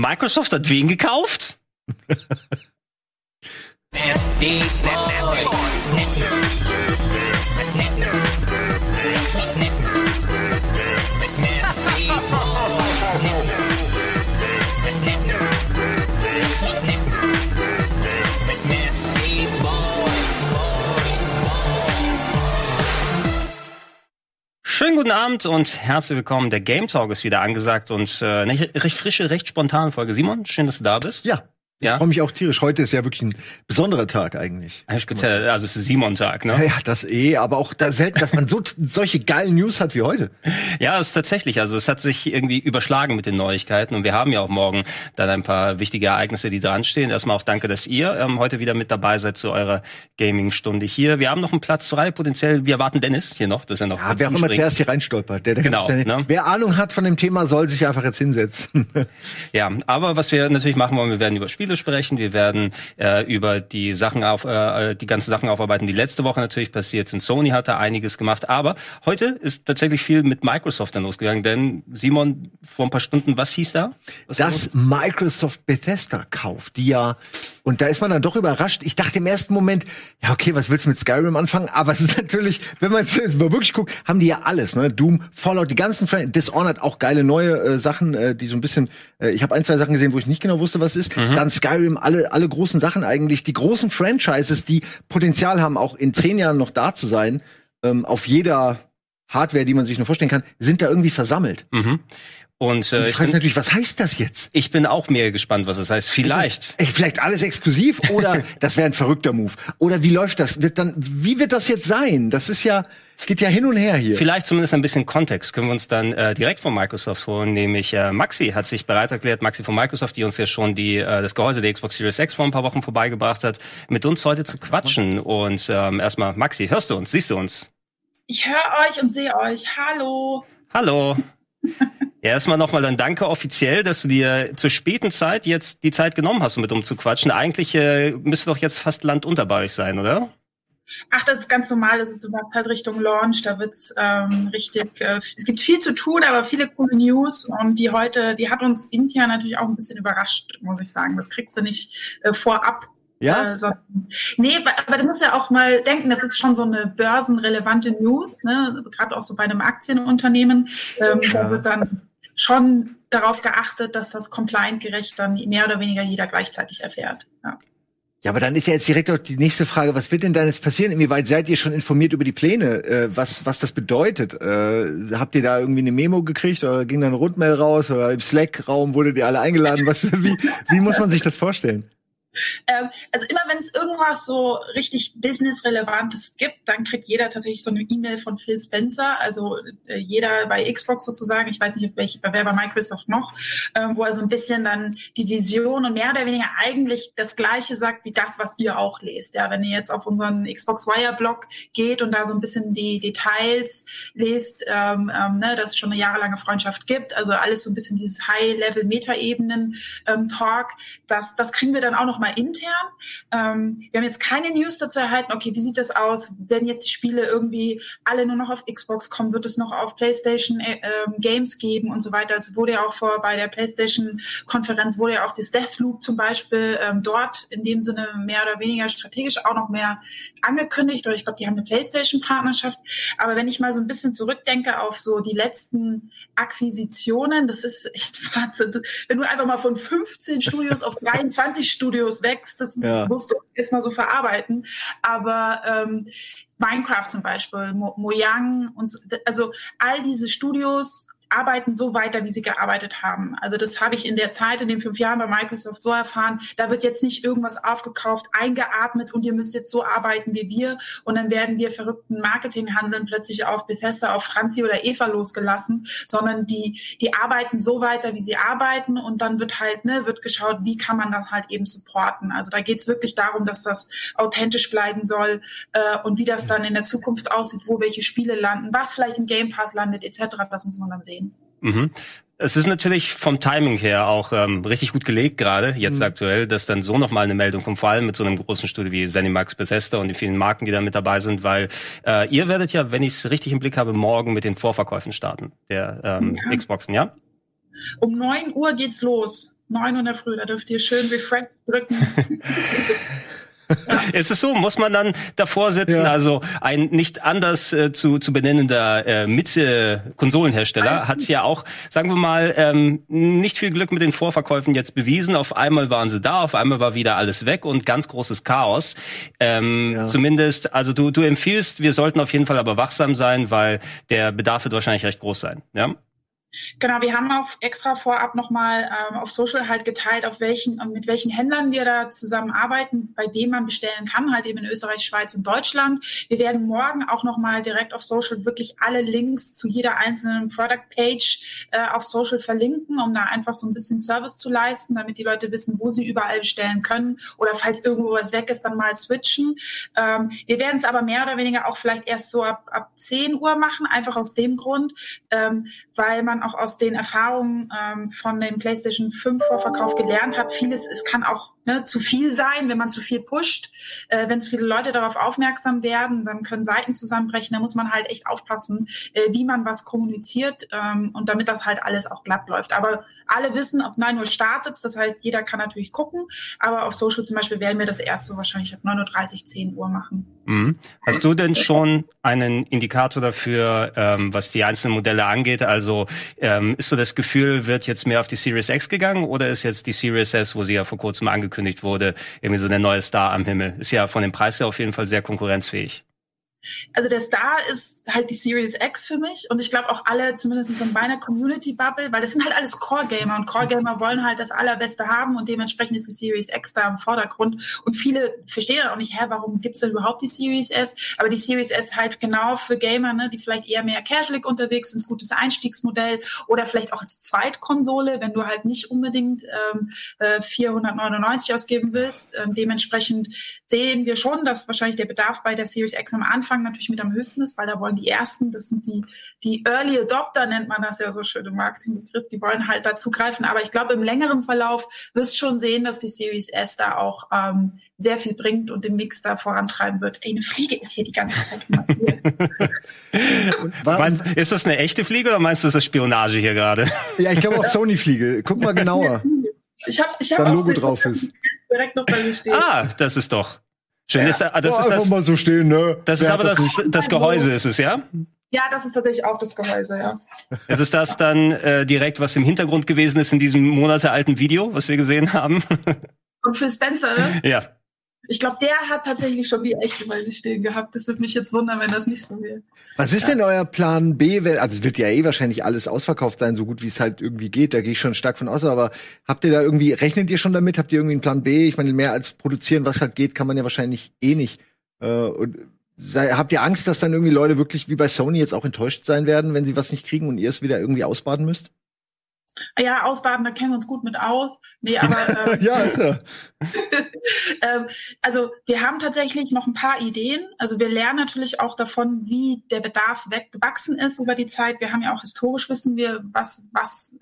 Microsoft hat wen gekauft? Schönen guten Abend und herzlich willkommen. Der Game Talk ist wieder angesagt und äh, eine recht frische, recht spontane Folge. Simon, schön, dass du da bist. Ja, ja. Ich freue mich auch tierisch. Heute ist ja wirklich ein besonderer Tag eigentlich. Ein speziell, also es ist Simon-Tag, ne? Ja, ja, das eh, aber auch da selten, dass man so solche geilen News hat wie heute. Ja, es ist tatsächlich. Also es hat sich irgendwie überschlagen mit den Neuigkeiten und wir haben ja auch morgen dann ein paar wichtige Ereignisse, die dran stehen. Erstmal auch danke, dass ihr ähm, heute wieder mit dabei seid zu eurer Gaming-Stunde hier. Wir haben noch einen Platz frei, potenziell. Wir erwarten Dennis hier noch, dass er noch. Ja, wer auch immer zuerst hier reinstolpert. Der, der genau. Ne? Wer Ahnung hat von dem Thema, soll sich einfach jetzt hinsetzen. ja, aber was wir natürlich machen wollen, wir werden über Spiele sprechen. Wir werden werden äh, über die Sachen auf, äh, die ganzen Sachen aufarbeiten, die letzte Woche natürlich passiert sind. Sony hat da einiges gemacht, aber heute ist tatsächlich viel mit Microsoft dann losgegangen, denn Simon, vor ein paar Stunden, was hieß da? Was Dass Microsoft Bethesda kauft, die ja und da ist man dann doch überrascht. Ich dachte im ersten Moment, ja, okay, was willst du mit Skyrim anfangen? Aber es ist natürlich, wenn man jetzt wirklich guckt, haben die ja alles, ne? Doom, Fallout, die ganzen Fran Dishonored, auch geile neue äh, Sachen, äh, die so ein bisschen, äh, ich habe ein, zwei Sachen gesehen, wo ich nicht genau wusste, was ist. Mhm. Dann Skyrim, alle, alle großen Sachen eigentlich, die großen Franchises, die Potenzial haben, auch in zehn Jahren noch da zu sein, ähm, auf jeder Hardware, die man sich nur vorstellen kann, sind da irgendwie versammelt. Mhm. Und äh, ich frage natürlich, was heißt das jetzt? Ich bin auch mehr gespannt, was das heißt. Vielleicht. Ey, vielleicht alles exklusiv oder das wäre ein verrückter Move. Oder wie läuft das? Wird dann, wie wird das jetzt sein? Das ist ja, geht ja hin und her hier. Vielleicht zumindest ein bisschen Kontext können wir uns dann äh, direkt von Microsoft holen, nämlich äh, Maxi hat sich bereit erklärt, Maxi von Microsoft, die uns ja schon die äh, das Gehäuse der Xbox Series X vor ein paar Wochen vorbeigebracht hat, mit uns heute zu quatschen. Und ähm, erstmal, Maxi, hörst du uns? Siehst du uns? Ich höre euch und sehe euch. Hallo. Hallo. Erstmal nochmal dann danke offiziell, dass du dir zur späten Zeit jetzt die Zeit genommen hast, um mit umzuquatschen. Eigentlich äh, müsste doch jetzt fast Land unter bei euch sein, oder? Ach, das ist ganz normal. Das ist überhaupt halt Richtung Launch. Da wird's ähm, richtig. Äh, es gibt viel zu tun, aber viele coole News und die heute, die hat uns intern natürlich auch ein bisschen überrascht, muss ich sagen. Das kriegst du nicht äh, vorab ja? Äh, so, nee, aber du musst ja auch mal denken, das ist schon so eine börsenrelevante News, ne? gerade auch so bei einem Aktienunternehmen. Ähm, ja. Da wird dann schon darauf geachtet, dass das compliant-gerecht dann mehr oder weniger jeder gleichzeitig erfährt. Ja. Ja, aber dann ist ja jetzt direkt auch die nächste Frage, was wird denn dann jetzt passieren? Inwieweit seid ihr schon informiert über die Pläne, äh, was, was das bedeutet? Äh, habt ihr da irgendwie eine Memo gekriegt oder ging dann eine Rundmail raus oder im Slack-Raum wurdet ihr alle eingeladen? Was, wie, wie muss man sich das vorstellen? Ähm, also immer wenn es irgendwas so richtig business-relevantes gibt, dann kriegt jeder tatsächlich so eine E-Mail von Phil Spencer, also äh, jeder bei Xbox sozusagen, ich weiß nicht, welche, wer bei Microsoft noch, äh, wo er so ein bisschen dann die Vision und mehr oder weniger eigentlich das Gleiche sagt wie das, was ihr auch lest. Ja, wenn ihr jetzt auf unseren Xbox Wire Blog geht und da so ein bisschen die Details lest, ähm, ähm, ne, dass es schon eine jahrelange Freundschaft gibt, also alles so ein bisschen dieses High-Level-Meta-Ebenen-Talk, ähm, das, das kriegen wir dann auch noch mal intern. Ähm, wir haben jetzt keine News dazu erhalten, okay, wie sieht das aus? Werden jetzt die Spiele irgendwie alle nur noch auf Xbox kommen? Wird es noch auf PlayStation äh, ähm, Games geben und so weiter? Es wurde ja auch vor bei der PlayStation-Konferenz wurde ja auch das Deathloop zum Beispiel ähm, dort in dem Sinne mehr oder weniger strategisch auch noch mehr angekündigt. Oder ich glaube, die haben eine PlayStation-Partnerschaft. Aber wenn ich mal so ein bisschen zurückdenke auf so die letzten Akquisitionen, das ist echt Wahnsinn. Wenn du einfach mal von 15 Studios auf 23 Studios Videos wächst, das ja. musst du erstmal so verarbeiten. Aber ähm, Minecraft zum Beispiel, Mo Mojang und so, also all diese Studios arbeiten so weiter, wie sie gearbeitet haben. Also das habe ich in der Zeit, in den fünf Jahren bei Microsoft so erfahren. Da wird jetzt nicht irgendwas aufgekauft, eingeatmet und ihr müsst jetzt so arbeiten wie wir. Und dann werden wir verrückten Marketinghandeln plötzlich auf Bethesda, auf Franzi oder Eva losgelassen, sondern die, die arbeiten so weiter, wie sie arbeiten. Und dann wird halt, ne, wird geschaut, wie kann man das halt eben supporten. Also da geht es wirklich darum, dass das authentisch bleiben soll äh, und wie das dann in der Zukunft aussieht, wo welche Spiele landen, was vielleicht im Game Pass landet, etc. Das muss man dann sehen sehen. Mhm. Es ist natürlich vom Timing her auch ähm, richtig gut gelegt gerade, jetzt mhm. aktuell, dass dann so nochmal eine Meldung kommt, vor allem mit so einem großen Studio wie Zenimax Bethesda und die vielen Marken, die da mit dabei sind, weil äh, ihr werdet ja, wenn ich es richtig im Blick habe, morgen mit den Vorverkäufen starten, der ähm, ja. Xboxen, ja? Um neun Uhr geht's los. 9 Uhr in der Früh, da dürft ihr schön Refresh drücken. Ja. Ist es so? Muss man dann davor sitzen? Ja. Also ein nicht anders äh, zu, zu benennender äh, Mitte-Konsolenhersteller hat ja auch, sagen wir mal, ähm, nicht viel Glück mit den Vorverkäufen jetzt bewiesen. Auf einmal waren sie da, auf einmal war wieder alles weg und ganz großes Chaos. Ähm, ja. Zumindest, also du, du empfiehlst, wir sollten auf jeden Fall aber wachsam sein, weil der Bedarf wird wahrscheinlich recht groß sein. Ja? Genau, wir haben auch extra vorab nochmal ähm, auf Social halt geteilt, auf welchen, mit welchen Händlern wir da zusammenarbeiten, bei denen man bestellen kann, halt eben in Österreich, Schweiz und Deutschland. Wir werden morgen auch nochmal direkt auf Social wirklich alle Links zu jeder einzelnen Product Page äh, auf Social verlinken, um da einfach so ein bisschen Service zu leisten, damit die Leute wissen, wo sie überall bestellen können oder falls irgendwo was weg ist, dann mal switchen. Ähm, wir werden es aber mehr oder weniger auch vielleicht erst so ab, ab 10 Uhr machen, einfach aus dem Grund, ähm, weil man auch aus den Erfahrungen ähm, von dem PlayStation 5 Vorverkauf gelernt hat. Vieles, es kann auch ne, zu viel sein, wenn man zu viel pusht. Äh, wenn zu viele Leute darauf aufmerksam werden, dann können Seiten zusammenbrechen. Da muss man halt echt aufpassen, äh, wie man was kommuniziert ähm, und damit das halt alles auch glatt läuft. Aber alle wissen, ob 9 Uhr startet, das heißt, jeder kann natürlich gucken. Aber auf Social zum Beispiel werden wir das erst so wahrscheinlich ab 9.30 Uhr, 10 Uhr machen. Mhm. Hast du denn schon einen Indikator dafür, ähm, was die einzelnen Modelle angeht? Also ähm, ist so das Gefühl, wird jetzt mehr auf die Series X gegangen oder ist jetzt die Series S, wo sie ja vor kurzem angekündigt wurde, irgendwie so der neue Star am Himmel? Ist ja von dem Preis her auf jeden Fall sehr konkurrenzfähig. Also der Star ist halt die Series X für mich und ich glaube auch alle, zumindest in meiner Community-Bubble, weil das sind halt alles Core-Gamer und Core-Gamer wollen halt das Allerbeste haben und dementsprechend ist die Series X da im Vordergrund und viele verstehen auch nicht, hä, warum gibt's denn überhaupt die Series S? Aber die Series S halt genau für Gamer, ne, die vielleicht eher mehr casual unterwegs sind, gutes Einstiegsmodell oder vielleicht auch als Zweitkonsole, wenn du halt nicht unbedingt ähm, 499 äh, ausgeben willst. Ähm, dementsprechend sehen wir schon, dass wahrscheinlich der Bedarf bei der Series X am Anfang Anfang natürlich mit am höchsten ist, weil da wollen die ersten, das sind die, die Early Adopter, nennt man das ja so schön im Marketingbegriff, die wollen halt dazu greifen. Aber ich glaube, im längeren Verlauf wirst schon sehen, dass die Series S da auch ähm, sehr viel bringt und den Mix da vorantreiben wird. Ey, eine Fliege ist hier die ganze Zeit immer meinst, Ist das eine echte Fliege oder meinst du, das ist Spionage hier gerade? Ja, ich glaube auch Sony-Fliege. Guck mal genauer. Ich habe ich hab auch Logo drauf ist. Direkt noch bei mir stehen. Ah, das ist doch. Schön, ja. ist, das ist das, mal so stehen, ne? Das ist aber das, das, das Gehäuse, ist es, ja? Ja, das ist tatsächlich auch das Gehäuse, ja. Es ist das dann äh, direkt, was im Hintergrund gewesen ist in diesem monatealten Video, was wir gesehen haben. Und für Spencer, ne? Ja. Ich glaube, der hat tatsächlich schon die echte bei sich stehen gehabt. Das würde mich jetzt wundern, wenn das nicht so wäre. Was ist ja. denn euer Plan B? Also es wird ja eh wahrscheinlich alles ausverkauft sein, so gut wie es halt irgendwie geht. Da gehe ich schon stark von aus. Aber habt ihr da irgendwie, rechnet ihr schon damit? Habt ihr irgendwie einen Plan B? Ich meine, mehr als produzieren, was halt geht, kann man ja wahrscheinlich eh nicht. Äh, und sei, habt ihr Angst, dass dann irgendwie Leute wirklich wie bei Sony jetzt auch enttäuscht sein werden, wenn sie was nicht kriegen und ihr es wieder irgendwie ausbaden müsst? Ja, ausbaden, da kennen wir uns gut mit aus. Nee, aber ähm, ja, ist ja. ähm, also wir haben tatsächlich noch ein paar Ideen. Also wir lernen natürlich auch davon, wie der Bedarf weggewachsen ist über die Zeit. Wir haben ja auch historisch wissen wir, was was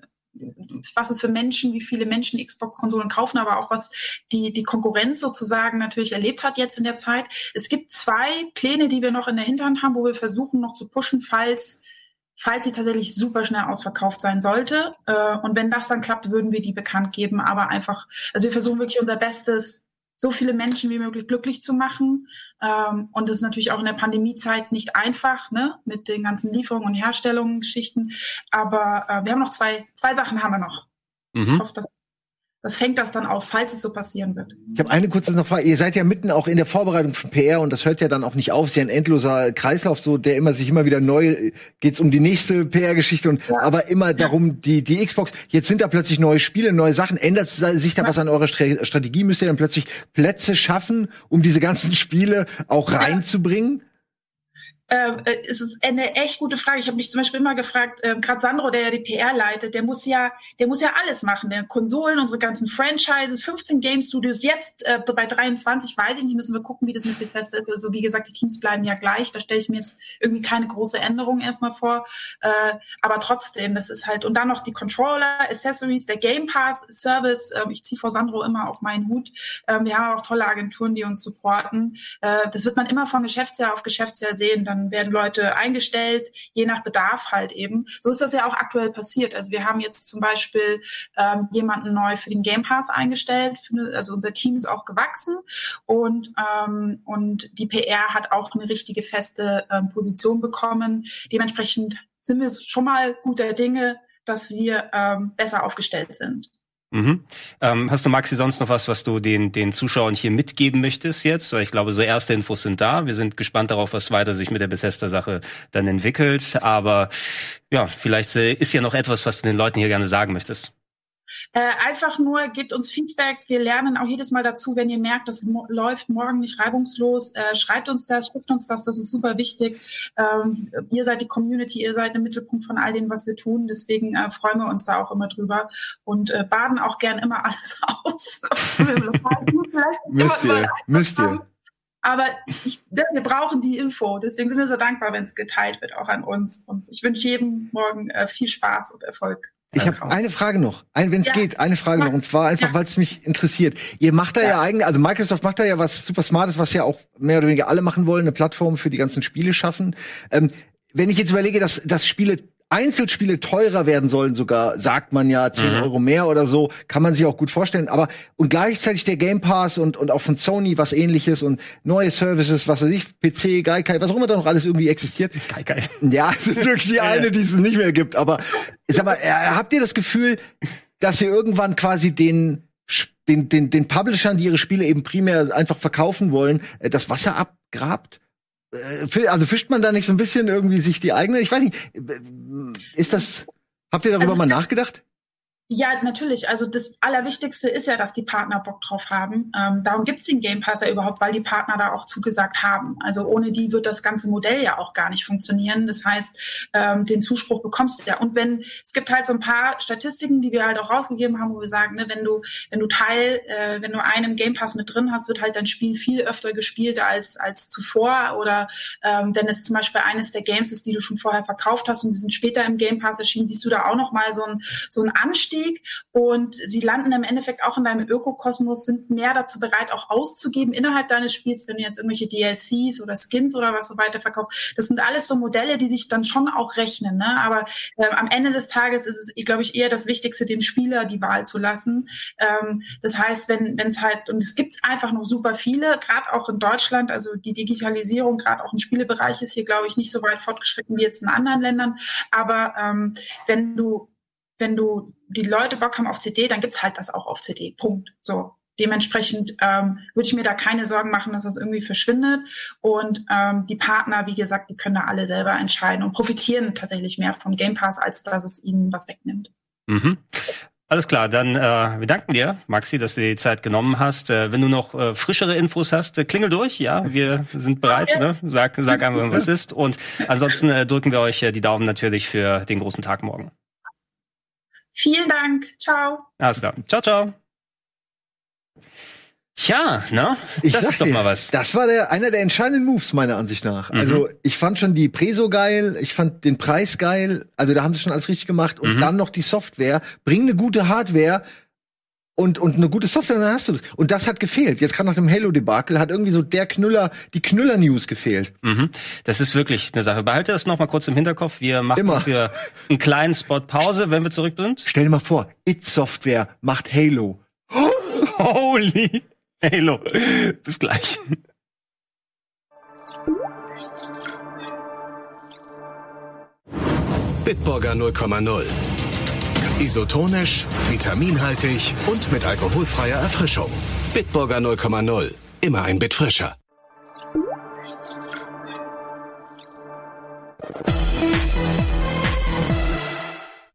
was es für Menschen, wie viele Menschen Xbox-Konsolen kaufen, aber auch was die, die Konkurrenz sozusagen natürlich erlebt hat jetzt in der Zeit. Es gibt zwei Pläne, die wir noch in der Hinterhand haben, wo wir versuchen noch zu pushen, falls falls sie tatsächlich super schnell ausverkauft sein sollte. Äh, und wenn das dann klappt, würden wir die bekannt geben. Aber einfach, also wir versuchen wirklich unser Bestes, so viele Menschen wie möglich glücklich zu machen. Ähm, und das ist natürlich auch in der Pandemiezeit nicht einfach, ne, mit den ganzen Lieferungen und Herstellungsgeschichten. Aber äh, wir haben noch zwei, zwei Sachen haben wir noch. Mhm. Ich hoffe, dass das fängt das dann auf, falls es so passieren wird. Ich habe eine kurze noch Frage. Ihr seid ja mitten auch in der Vorbereitung von PR und das hört ja dann auch nicht auf. Es ist ja ein endloser Kreislauf, so der immer sich immer wieder neu geht's um die nächste PR-Geschichte und ja. aber immer ja. darum die die Xbox. Jetzt sind da plötzlich neue Spiele, neue Sachen. Ändert sich da ja. was an eurer Strategie? Müsst ihr dann plötzlich Plätze schaffen, um diese ganzen Spiele auch reinzubringen? Ähm, äh, es ist eine echt gute Frage. Ich habe mich zum Beispiel immer gefragt, äh, gerade Sandro, der ja die PR leitet, der muss ja, der muss ja alles machen. Der Konsolen, unsere ganzen Franchises, 15 Game Studios, jetzt äh, bei 23, weiß ich nicht, müssen wir gucken, wie das mit Bethesda ist. Also wie gesagt, die Teams bleiben ja gleich. Da stelle ich mir jetzt irgendwie keine große Änderung erstmal vor. Äh, aber trotzdem, das ist halt, und dann noch die Controller, Accessories, der Game Pass Service. Äh, ich ziehe vor Sandro immer auf meinen Hut. Äh, wir haben auch tolle Agenturen, die uns supporten. Äh, das wird man immer von Geschäftsjahr auf Geschäftsjahr sehen. Dann dann werden Leute eingestellt, je nach Bedarf halt eben. So ist das ja auch aktuell passiert. Also wir haben jetzt zum Beispiel ähm, jemanden neu für den Game Pass eingestellt. Also unser Team ist auch gewachsen und, ähm, und die PR hat auch eine richtige feste ähm, Position bekommen. Dementsprechend sind wir schon mal guter Dinge, dass wir ähm, besser aufgestellt sind. Mhm. Ähm, hast du, Maxi, sonst noch was, was du den, den Zuschauern hier mitgeben möchtest jetzt? Weil ich glaube, so erste Infos sind da. Wir sind gespannt darauf, was weiter sich mit der Bethesda-Sache dann entwickelt. Aber ja, vielleicht äh, ist ja noch etwas, was du den Leuten hier gerne sagen möchtest. Äh, einfach nur gebt uns Feedback. Wir lernen auch jedes Mal dazu, wenn ihr merkt, das mo läuft morgen nicht reibungslos. Äh, schreibt uns das, schreibt uns das. Das ist super wichtig. Ähm, ihr seid die Community, ihr seid im Mittelpunkt von all dem, was wir tun. Deswegen äh, freuen wir uns da auch immer drüber und äh, baden auch gern immer alles aus. müsst ihr, müsst ihr. Aber ich, wir brauchen die Info. Deswegen sind wir so dankbar, wenn es geteilt wird, auch an uns. Und ich wünsche jedem morgen äh, viel Spaß und Erfolg. Ich habe eine Frage noch, ein, wenn es ja. geht, eine Frage noch, und zwar einfach, ja. weil es mich interessiert. Ihr macht da ja. ja eigentlich, also Microsoft macht da ja was super Smartes, was ja auch mehr oder weniger alle machen wollen, eine Plattform für die ganzen Spiele schaffen. Ähm, wenn ich jetzt überlege, dass, dass Spiele Einzelspiele teurer werden sollen sogar, sagt man ja, 10 mhm. Euro mehr oder so, kann man sich auch gut vorstellen. Aber und gleichzeitig der Game Pass und, und auch von Sony was ähnliches und neue Services, was weiß ich, PC, Gaikai, was auch immer da noch alles irgendwie existiert. Gaikai. Ja, das ist wirklich die eine, die es nicht mehr gibt. Aber sag mal, äh, habt ihr das Gefühl, dass ihr irgendwann quasi den den, den, den Publishern, die ihre Spiele eben primär einfach verkaufen wollen, äh, das Wasser abgrabt? Äh, also fischt man da nicht so ein bisschen irgendwie sich die eigene? Ich weiß nicht, äh, ist das, habt ihr darüber also, mal nachgedacht? Ja, natürlich. Also das Allerwichtigste ist ja, dass die Partner Bock drauf haben. Ähm, darum gibt's den Game Pass ja überhaupt, weil die Partner da auch zugesagt haben. Also ohne die wird das ganze Modell ja auch gar nicht funktionieren. Das heißt, ähm, den Zuspruch bekommst du ja. Und wenn es gibt halt so ein paar Statistiken, die wir halt auch rausgegeben haben, wo wir sagen, ne, wenn du wenn du Teil, äh, wenn du einen Game Pass mit drin hast, wird halt dein Spiel viel öfter gespielt als als zuvor. Oder ähm, wenn es zum Beispiel eines der Games ist, die du schon vorher verkauft hast und die sind später im Game Pass erschienen, siehst du da auch noch mal so ein so ein Anstieg Einstieg und sie landen im Endeffekt auch in deinem Ökokosmos, sind mehr dazu bereit, auch auszugeben innerhalb deines Spiels, wenn du jetzt irgendwelche DLCs oder Skins oder was so weiter verkaufst. Das sind alles so Modelle, die sich dann schon auch rechnen. Ne? Aber äh, am Ende des Tages ist es, glaube ich, eher das Wichtigste, dem Spieler die Wahl zu lassen. Ähm, das heißt, wenn es halt, und es gibt einfach noch super viele, gerade auch in Deutschland, also die Digitalisierung, gerade auch im Spielebereich ist hier, glaube ich, nicht so weit fortgeschritten wie jetzt in anderen Ländern. Aber ähm, wenn du wenn du die Leute Bock haben auf CD, dann gibt's halt das auch auf CD. Punkt. So. Dementsprechend ähm, würde ich mir da keine Sorgen machen, dass das irgendwie verschwindet. Und ähm, die Partner, wie gesagt, die können da alle selber entscheiden und profitieren tatsächlich mehr vom Game Pass, als dass es ihnen was wegnimmt. Mhm. Alles klar, dann äh, wir danken dir, Maxi, dass du die Zeit genommen hast. Äh, wenn du noch äh, frischere Infos hast, äh, klingel durch, ja, wir sind bereit. Ne? Sag, sag einfach, was ist. Und ansonsten äh, drücken wir euch äh, die Daumen natürlich für den großen Tag morgen. Vielen Dank. Ciao. Alles klar. Ciao, ciao. Tja, ne? Ich das ist doch dir, mal was. Das war der, einer der entscheidenden Moves, meiner Ansicht nach. Mhm. Also, ich fand schon die Preso geil, ich fand den Preis geil, also da haben sie schon alles richtig gemacht. Und mhm. dann noch die Software. Bring eine gute Hardware, und, und eine gute Software, dann hast du das. Und das hat gefehlt. Jetzt gerade nach dem Halo-Debakel hat irgendwie so der Knüller, die Knüller-News gefehlt. Mhm. Das ist wirklich eine Sache. Behalte das noch mal kurz im Hinterkopf. Wir machen Immer. für einen kleinen Spot Pause, wenn wir zurück sind. Stell dir mal vor, It Software macht Halo. Holy Halo. Bis gleich. Bitburger 0,0 Isotonisch, vitaminhaltig und mit alkoholfreier Erfrischung. Bitburger 0,0. Immer ein Bit frischer.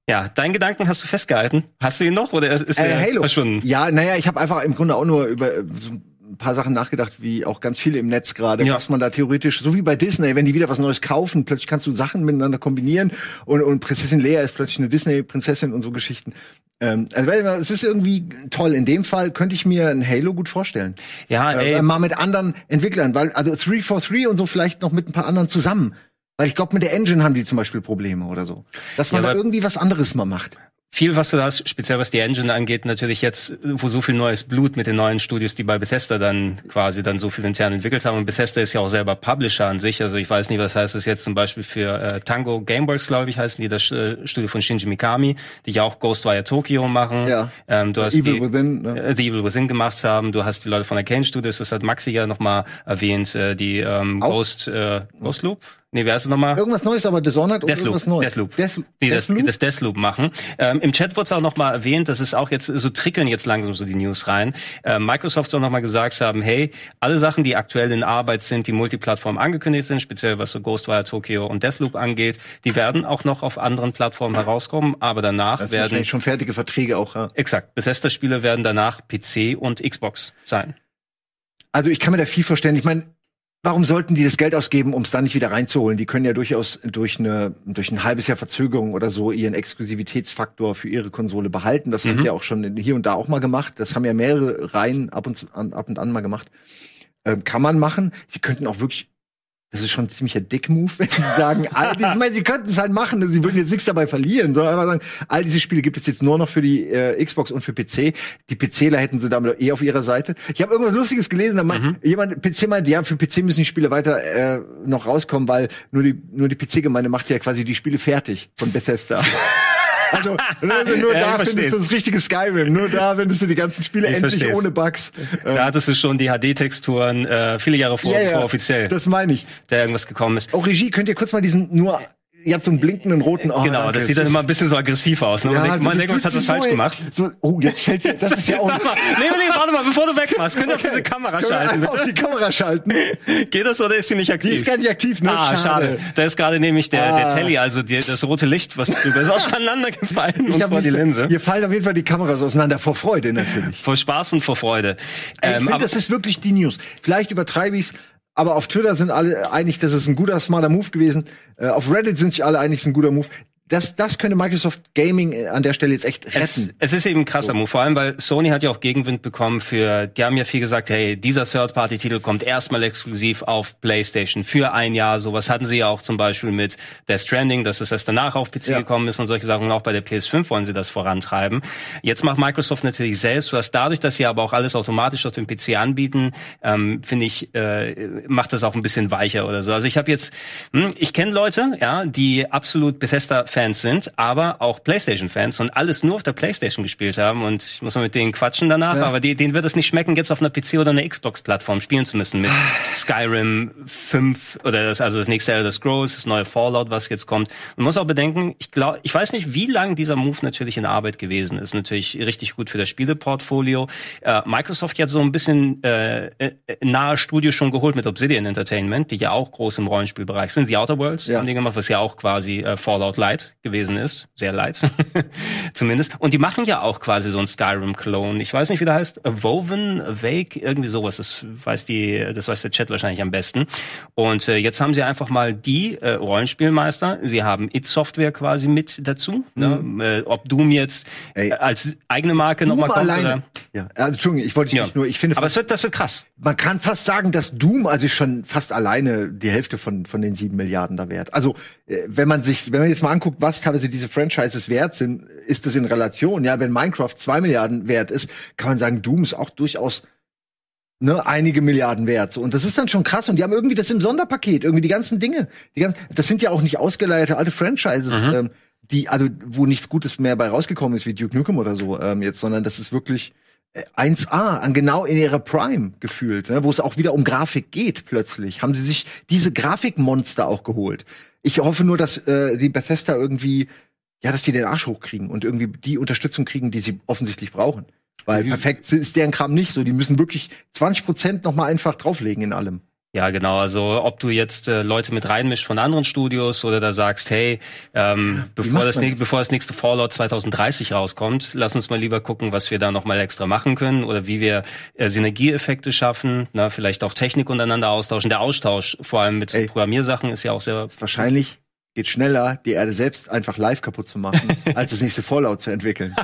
Ja, deinen Gedanken hast du festgehalten. Hast du ihn noch oder ist er äh, Halo. verschwunden? Ja, naja, ich habe einfach im Grunde auch nur über so ein paar Sachen nachgedacht, wie auch ganz viele im Netz gerade, ja. was man da theoretisch, so wie bei Disney, wenn die wieder was Neues kaufen, plötzlich kannst du Sachen miteinander kombinieren und, und Prinzessin Lea ist plötzlich eine Disney-Prinzessin und so Geschichten. Ähm, also es ist irgendwie toll. In dem Fall könnte ich mir ein Halo gut vorstellen. Ja, äh, ey. mal mit anderen Entwicklern, weil also 343 und so vielleicht noch mit ein paar anderen zusammen. Weil ich glaube, mit der Engine haben die zum Beispiel Probleme oder so. Dass man ja, da irgendwie was anderes mal macht. Viel, was du hast, speziell was die Engine angeht, natürlich jetzt, wo so viel neues Blut mit den neuen Studios, die bei Bethesda dann quasi dann so viel intern entwickelt haben. Und Bethesda ist ja auch selber Publisher an sich. Also ich weiß nicht, was heißt das jetzt zum Beispiel für äh, Tango Gameworks, glaube ich, heißen die, das äh, Studio von Shinji Mikami, die ja auch Ghostwire Tokyo machen. Ja. Ähm, du hast Evil die, Within, ne? äh, The Evil Within gemacht haben. Du hast die Leute von Arcane Studios, das hat Maxi ja nochmal erwähnt, äh, die ähm, Auch? Ghost, äh, Ghost Loop. Nee, wer ist es nochmal? Irgendwas Neues, aber Dishonored Deathloop, irgendwas Neues. Deathloop. Death, das, Deathloop? das Deathloop machen. Ähm, Im Chat wurde es auch noch mal erwähnt, das ist auch jetzt, so trickeln jetzt langsam so die News rein. Äh, Microsoft soll noch mal gesagt haben, hey, alle Sachen, die aktuell in Arbeit sind, die Multiplattform angekündigt sind, speziell was so Ghostwire Tokyo und Deathloop angeht, die werden auch noch auf anderen Plattformen herauskommen, aber danach das werden, schon fertige Verträge auch. Ja. exakt, Bethesda-Spiele werden danach PC und Xbox sein. Also ich kann mir da viel vorstellen. Ich meine, warum sollten die das Geld ausgeben, um es dann nicht wieder reinzuholen? Die können ja durchaus durch eine durch ein halbes Jahr Verzögerung oder so ihren Exklusivitätsfaktor für ihre Konsole behalten. Das haben die ja auch schon hier und da auch mal gemacht. Das haben ja mehrere Reihen ab und zu, an, ab und an mal gemacht. Ähm, kann man machen. Sie könnten auch wirklich das ist schon ein ziemlicher Dick-Move, wenn sie sagen, all diese, ich meine, sie könnten es halt machen, sie würden jetzt nichts dabei verlieren, sondern einfach sagen, all diese Spiele gibt es jetzt nur noch für die äh, Xbox und für PC. Die PCler hätten sie damit eh auf ihrer Seite. Ich habe irgendwas Lustiges gelesen, da meint jemand, PC meint, ja, für PC müssen die Spiele weiter äh, noch rauskommen, weil nur die, nur die PC-Gemeinde macht ja quasi die Spiele fertig von Bethesda. Also nur, nur Ja, da findest du das richtige Skyrim, nur da findest du die ganzen Spiele Ich endlich versteh's. ohne Bugs. Da hattest du schon die HD-Texturen äh, viele Jahre vor, Ja, ja, vor offiziell, Das meine ich. da irgendwas gekommen ist. Auch Regie, könnt ihr kurz mal diesen nur, ihr habt so einen blinkenden roten oh, genau, danke. das sieht dann immer ein bisschen so aggressiv aus. Ne? Man denkt, so, man du denkt, was hat dich falsch so, gemacht? So, oh, jetzt fällt das ist ja auch Sag mal, nee, nee, warte mal, bevor du wegmachst, könnt ihr auf diese Kamera schalten, einfach auf bitte? die Kamera schalten. Geht das oder ist die nicht aktiv? Die ist gar nicht aktiv, ne? Ah, schade. Da ist gerade nämlich der, der Ah. Telly, also die, das rote Licht, was drüber ist, auseinander gefallen und vor die Linse. Hier fallen auf jeden Fall die Kameras auseinander, vor Freude natürlich. Vor Spaß und vor Freude. Ey, ich Ähm, finde, das ist wirklich die News. Vielleicht übertreibe ich's, aber auf Twitter sind alle einig, das ist ein guter, smarter Move gewesen. Äh, auf Reddit sind sich alle einig, es ist ein guter Move. Das, das könnte Microsoft Gaming äh, an der Stelle jetzt echt Es, retten. es ist eben ein krasser Move, vor allem weil Sony hat ja auch Gegenwind bekommen für, die haben ja viel gesagt, hey, dieser Third-Party-Titel kommt erstmal exklusiv auf PlayStation für ein Jahr. Sowas hatten sie ja auch zum Beispiel mit Death Stranding, dass es erst danach auf PC Ja. gekommen ist und solche Sachen. Und auch bei der PS5 wollen sie das vorantreiben. Jetzt macht Microsoft natürlich selbst was. Dadurch, dass sie aber auch alles automatisch auf dem PC anbieten, ähm, finde ich, äh, macht das auch ein bisschen weicher oder so. Also ich habe jetzt, hm, ich kenne Leute, ja, die absolut Bethesda-Fans sind, aber auch PlayStation-Fans und alles nur auf der PlayStation gespielt haben und ich muss mal mit denen quatschen danach, Ja. aber die, denen wird es nicht schmecken, jetzt auf einer PC oder einer Xbox-Plattform spielen zu müssen mit Skyrim 5 oder das, also das nächste Elder Scrolls, das neue Fallout, was jetzt kommt. Man muss auch bedenken, ich glaube, ich weiß nicht, wie lang dieser Move natürlich in Arbeit gewesen ist. Natürlich richtig gut für das Spieleportfolio. Äh, Microsoft hat so ein bisschen äh, äh, nahe Studio schon geholt mit Obsidian Entertainment, die ja auch groß im Rollenspielbereich sind. Die Outer Worlds Ja. haben die gemacht, was ja auch quasi äh, Fallout Light gewesen ist. Sehr light. Zumindest. Und die machen ja auch quasi so ein Skyrim-Clone. Ich weiß nicht, wie der heißt. Woven, Wake, irgendwie sowas. Das weiß die, das weiß der Chat wahrscheinlich am besten. Und äh, jetzt haben sie einfach mal die äh, Rollenspielmeister. Sie haben It Software quasi mit dazu. Ne? Äh, ob Doom jetzt Ey. äh, als eigene Marke nochmal kommt alleine. oder. Ja, also, Entschuldigung, ich wollte dich Ja. nicht nur, ich finde, Aber es wird, das wird krass. man kann fast sagen, dass Doom also schon fast alleine die Hälfte von von den sieben Milliarden da wert. Also äh, wenn man sich, wenn man jetzt mal anguckt, was teilweise diese Franchises wert sind, ist das in Relation. Ja, wenn Minecraft zwei Milliarden wert ist, kann man sagen, Doom ist auch durchaus ne, einige Milliarden wert. So. Und das ist dann schon krass. Und die haben irgendwie das im Sonderpaket, irgendwie die ganzen Dinge. Die ganzen, das sind ja auch nicht ausgeleierte alte Franchises, ähm, die, also wo nichts Gutes mehr bei rausgekommen ist, wie Duke Nukem oder so ähm, jetzt, sondern das ist wirklich 1A, an genau in ihrer Prime gefühlt, ne, wo es auch wieder um Grafik geht plötzlich. Haben sie sich diese Grafikmonster auch geholt. Ich hoffe nur, dass äh, die Bethesda irgendwie, ja, dass die den Arsch hochkriegen und irgendwie die Unterstützung kriegen, die sie offensichtlich brauchen. Weil perfekt ist deren Kram nicht so. Die müssen wirklich 20 Prozent noch mal einfach drauflegen in allem. Ja, genau. Also ob du jetzt äh, Leute mit reinmischst von anderen Studios oder da sagst, hey, ähm, bevor, das, das? bevor das nächste Fallout 2030 rauskommt, lass uns mal lieber gucken, was wir da noch mal extra machen können oder wie wir äh, Synergieeffekte schaffen, na, vielleicht auch Technik untereinander austauschen. Der Austausch, vor allem mit Ey. Programmiersachen, ist ja auch sehr Wahrscheinlich geht schneller, die Erde selbst einfach live kaputt zu machen, als das nächste Fallout zu entwickeln.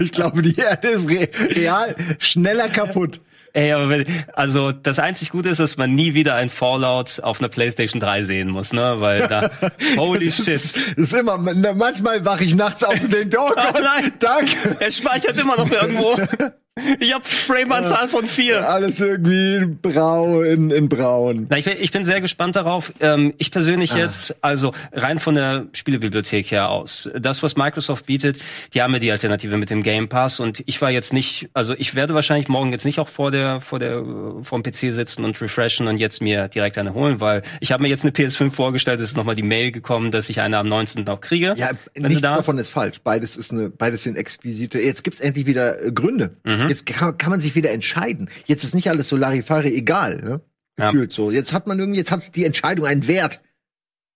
ich glaube, die Erde ist re real schneller kaputt. Ey, aber wenn, also das einzig Gute ist, dass man nie wieder ein Fallout auf einer PlayStation 3 sehen muss, ne? Weil da, holy shit. Das ist immer, manchmal wache ich nachts auf und denke, oh Gott, Oh nein. danke. Er speichert immer noch irgendwo. Ich habe Frame-Anzahl von vier. Alles irgendwie in braun, in, in braun. Na, ich, bin- ich bin sehr gespannt darauf. Ähm, ich persönlich jetzt, also rein von der Spielebibliothek her aus, das, was Microsoft bietet, die haben ja die Alternative mit dem Game Pass und ich war jetzt nicht, also ich werde wahrscheinlich morgen jetzt nicht auch vor der, vor der, vor dem PC sitzen und refreshen und jetzt mir direkt eine holen, weil ich habe mir jetzt eine PS5 vorgestellt, es ist nochmal die Mail gekommen, dass ich eine am 19. noch kriege. Ja, nichts davon ist falsch. Beides ist eine, beides sind exquisite. Jetzt gibt's endlich wieder äh, Gründe. Mhm. Jetzt kann, kann man sich wieder entscheiden. Jetzt ist nicht alles so Larifari egal, ne? Ja. Gefühlt so. Jetzt hat man irgendwie, jetzt hat die Entscheidung einen Wert.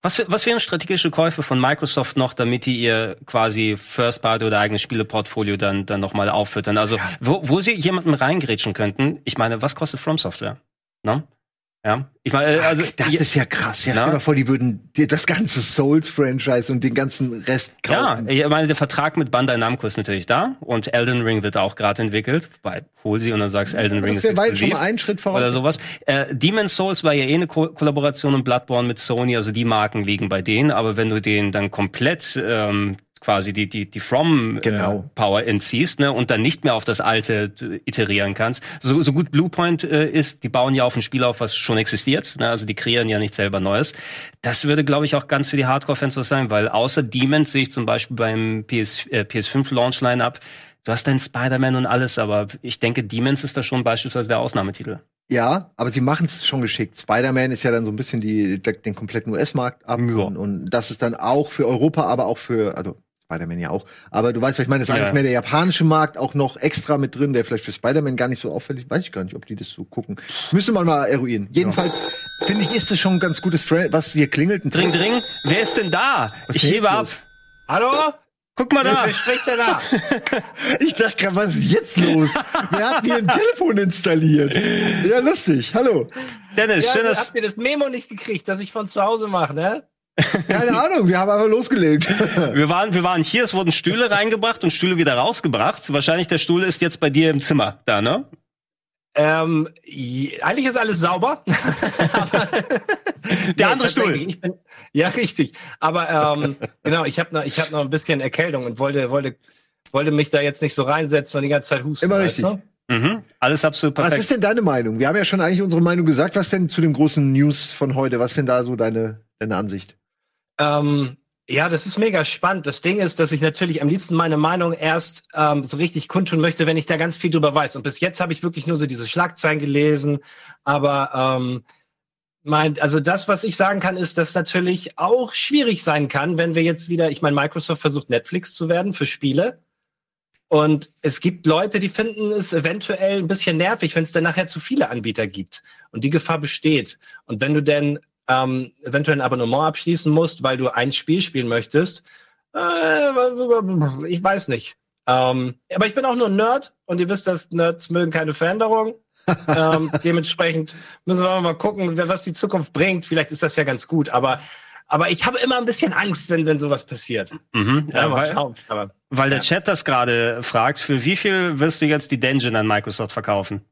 Was, was wären strategische Käufe von Microsoft noch, damit die ihr quasi First Party oder eigenes Spieleportfolio dann dann noch mal auffüttern? Also wo, wo sie jemanden reingrätschen könnten. Ich meine, was kostet From Software? Ne? Ja, ich meine, äh, also das je- ist ja krass. Ja, Na? stell dir mal vor, die würden dir das ganze Souls-Franchise und den ganzen Rest ja, kaufen. ich meine, der Vertrag mit Bandai Namco ist natürlich da und Elden Ring wird auch gerade entwickelt. Bei hol sie und dann sagst Elden Ring das ist weit schon exklusiv. mal einen Schritt voraus. oder sowas. Äh, Demon's Souls war ja eh eine Ko Kollaboration mit Bloodborne mit Sony, also die Marken liegen bei denen, aber wenn du den dann komplett ähm, quasi die die die From Genau. äh, Power entziehst, ne, und dann nicht mehr auf das alte äh, iterieren kannst. So so gut Bluepoint äh, ist, die bauen ja auf ein Spiel auf, was schon existiert, ne, also die kreieren ja nicht selber Neues. Das würde glaube ich auch ganz für die Hardcore Fans so sein, weil außer Demons sehe ich zum Beispiel beim PS äh, PS5 Launch Lineup Du hast deinen Spider-Man und alles, aber ich denke, Demons ist da schon beispielsweise der Ausnahmetitel. Ja, aber sie machen es schon geschickt. Spider-Man ist ja dann so ein bisschen die, den kompletten US-Markt ab. Ja. Und, und das ist dann auch für Europa, aber auch für, also Spider-Man ja auch. Aber du weißt, was ich meine, das ist Ja. eigentlich mehr der japanische Markt auch noch extra mit drin, der vielleicht für Spider-Man gar nicht so auffällig, weiß ich gar nicht, ob die das so gucken. Müsste man mal eruieren. Jedenfalls, finde ich, ist es schon ein ganz gutes Friend, was hier klingelt. Dring, dring, wer ist denn da? Was ich ist hebe ab. Hallo? Guck mal da. Wer spricht denn da? Ich dachte gerade, was ist jetzt los? Wer hat hier ein Telefon installiert? Ja, lustig. Hallo. Dennis, Ja, schön, dass, habt ihr das Memo nicht gekriegt, dass ich von zu Hause mache, ne? Keine Ahnung, wir haben einfach losgelegt. wir waren, wir waren hier, es wurden Stühle reingebracht und Stühle wieder rausgebracht. Wahrscheinlich der Stuhl ist jetzt bei dir im Zimmer da, ne? Ähm, eigentlich ist alles sauber. Der Nee, andere Stuhl. tatsächlich, Ich bin, ja, richtig. Aber ähm, genau, ich habe noch, ich hab noch ein bisschen Erkältung und wollte, wollte, wollte mich da jetzt nicht so reinsetzen und die ganze Zeit husten. Immer weißt richtig. du? Mhm. Alles absolut Was perfekt. ist denn deine Meinung? Wir haben ja schon eigentlich unsere Meinung gesagt. Was denn zu den großen News von heute? Was denn da so deine, deine Ansicht? Ähm, ja, das ist mega spannend. Das Ding ist, dass ich natürlich am liebsten meine Meinung erst ähm, so richtig kundtun möchte, wenn ich da ganz viel drüber weiß. Und bis jetzt habe ich wirklich nur so diese Schlagzeilen gelesen. Aber ähm, mein, also das, was ich sagen kann, ist, dass natürlich auch schwierig sein kann, wenn wir jetzt wieder, ich meine, Microsoft versucht Netflix zu werden für Spiele. Und es gibt Leute, die finden es eventuell ein bisschen nervig, wenn es dann nachher zu viele Anbieter gibt. Und die Gefahr besteht. Und wenn du denn ähm, eventuell ein Abonnement abschließen musst, weil du ein Spiel spielen möchtest, äh, ich weiß nicht. Ähm, aber ich bin auch nur ein Nerd und ihr wisst, dass Nerds mögen keine Veränderung. ähm, dementsprechend müssen wir mal gucken, was die Zukunft bringt. Vielleicht ist das ja ganz gut, aber aber ich habe immer ein bisschen Angst, wenn wenn sowas passiert. Mhm. Ja, Ja, weil, schauen. Aber weil der Chat das gerade fragt, für wie viel wirst du jetzt die Dungeon an Microsoft verkaufen?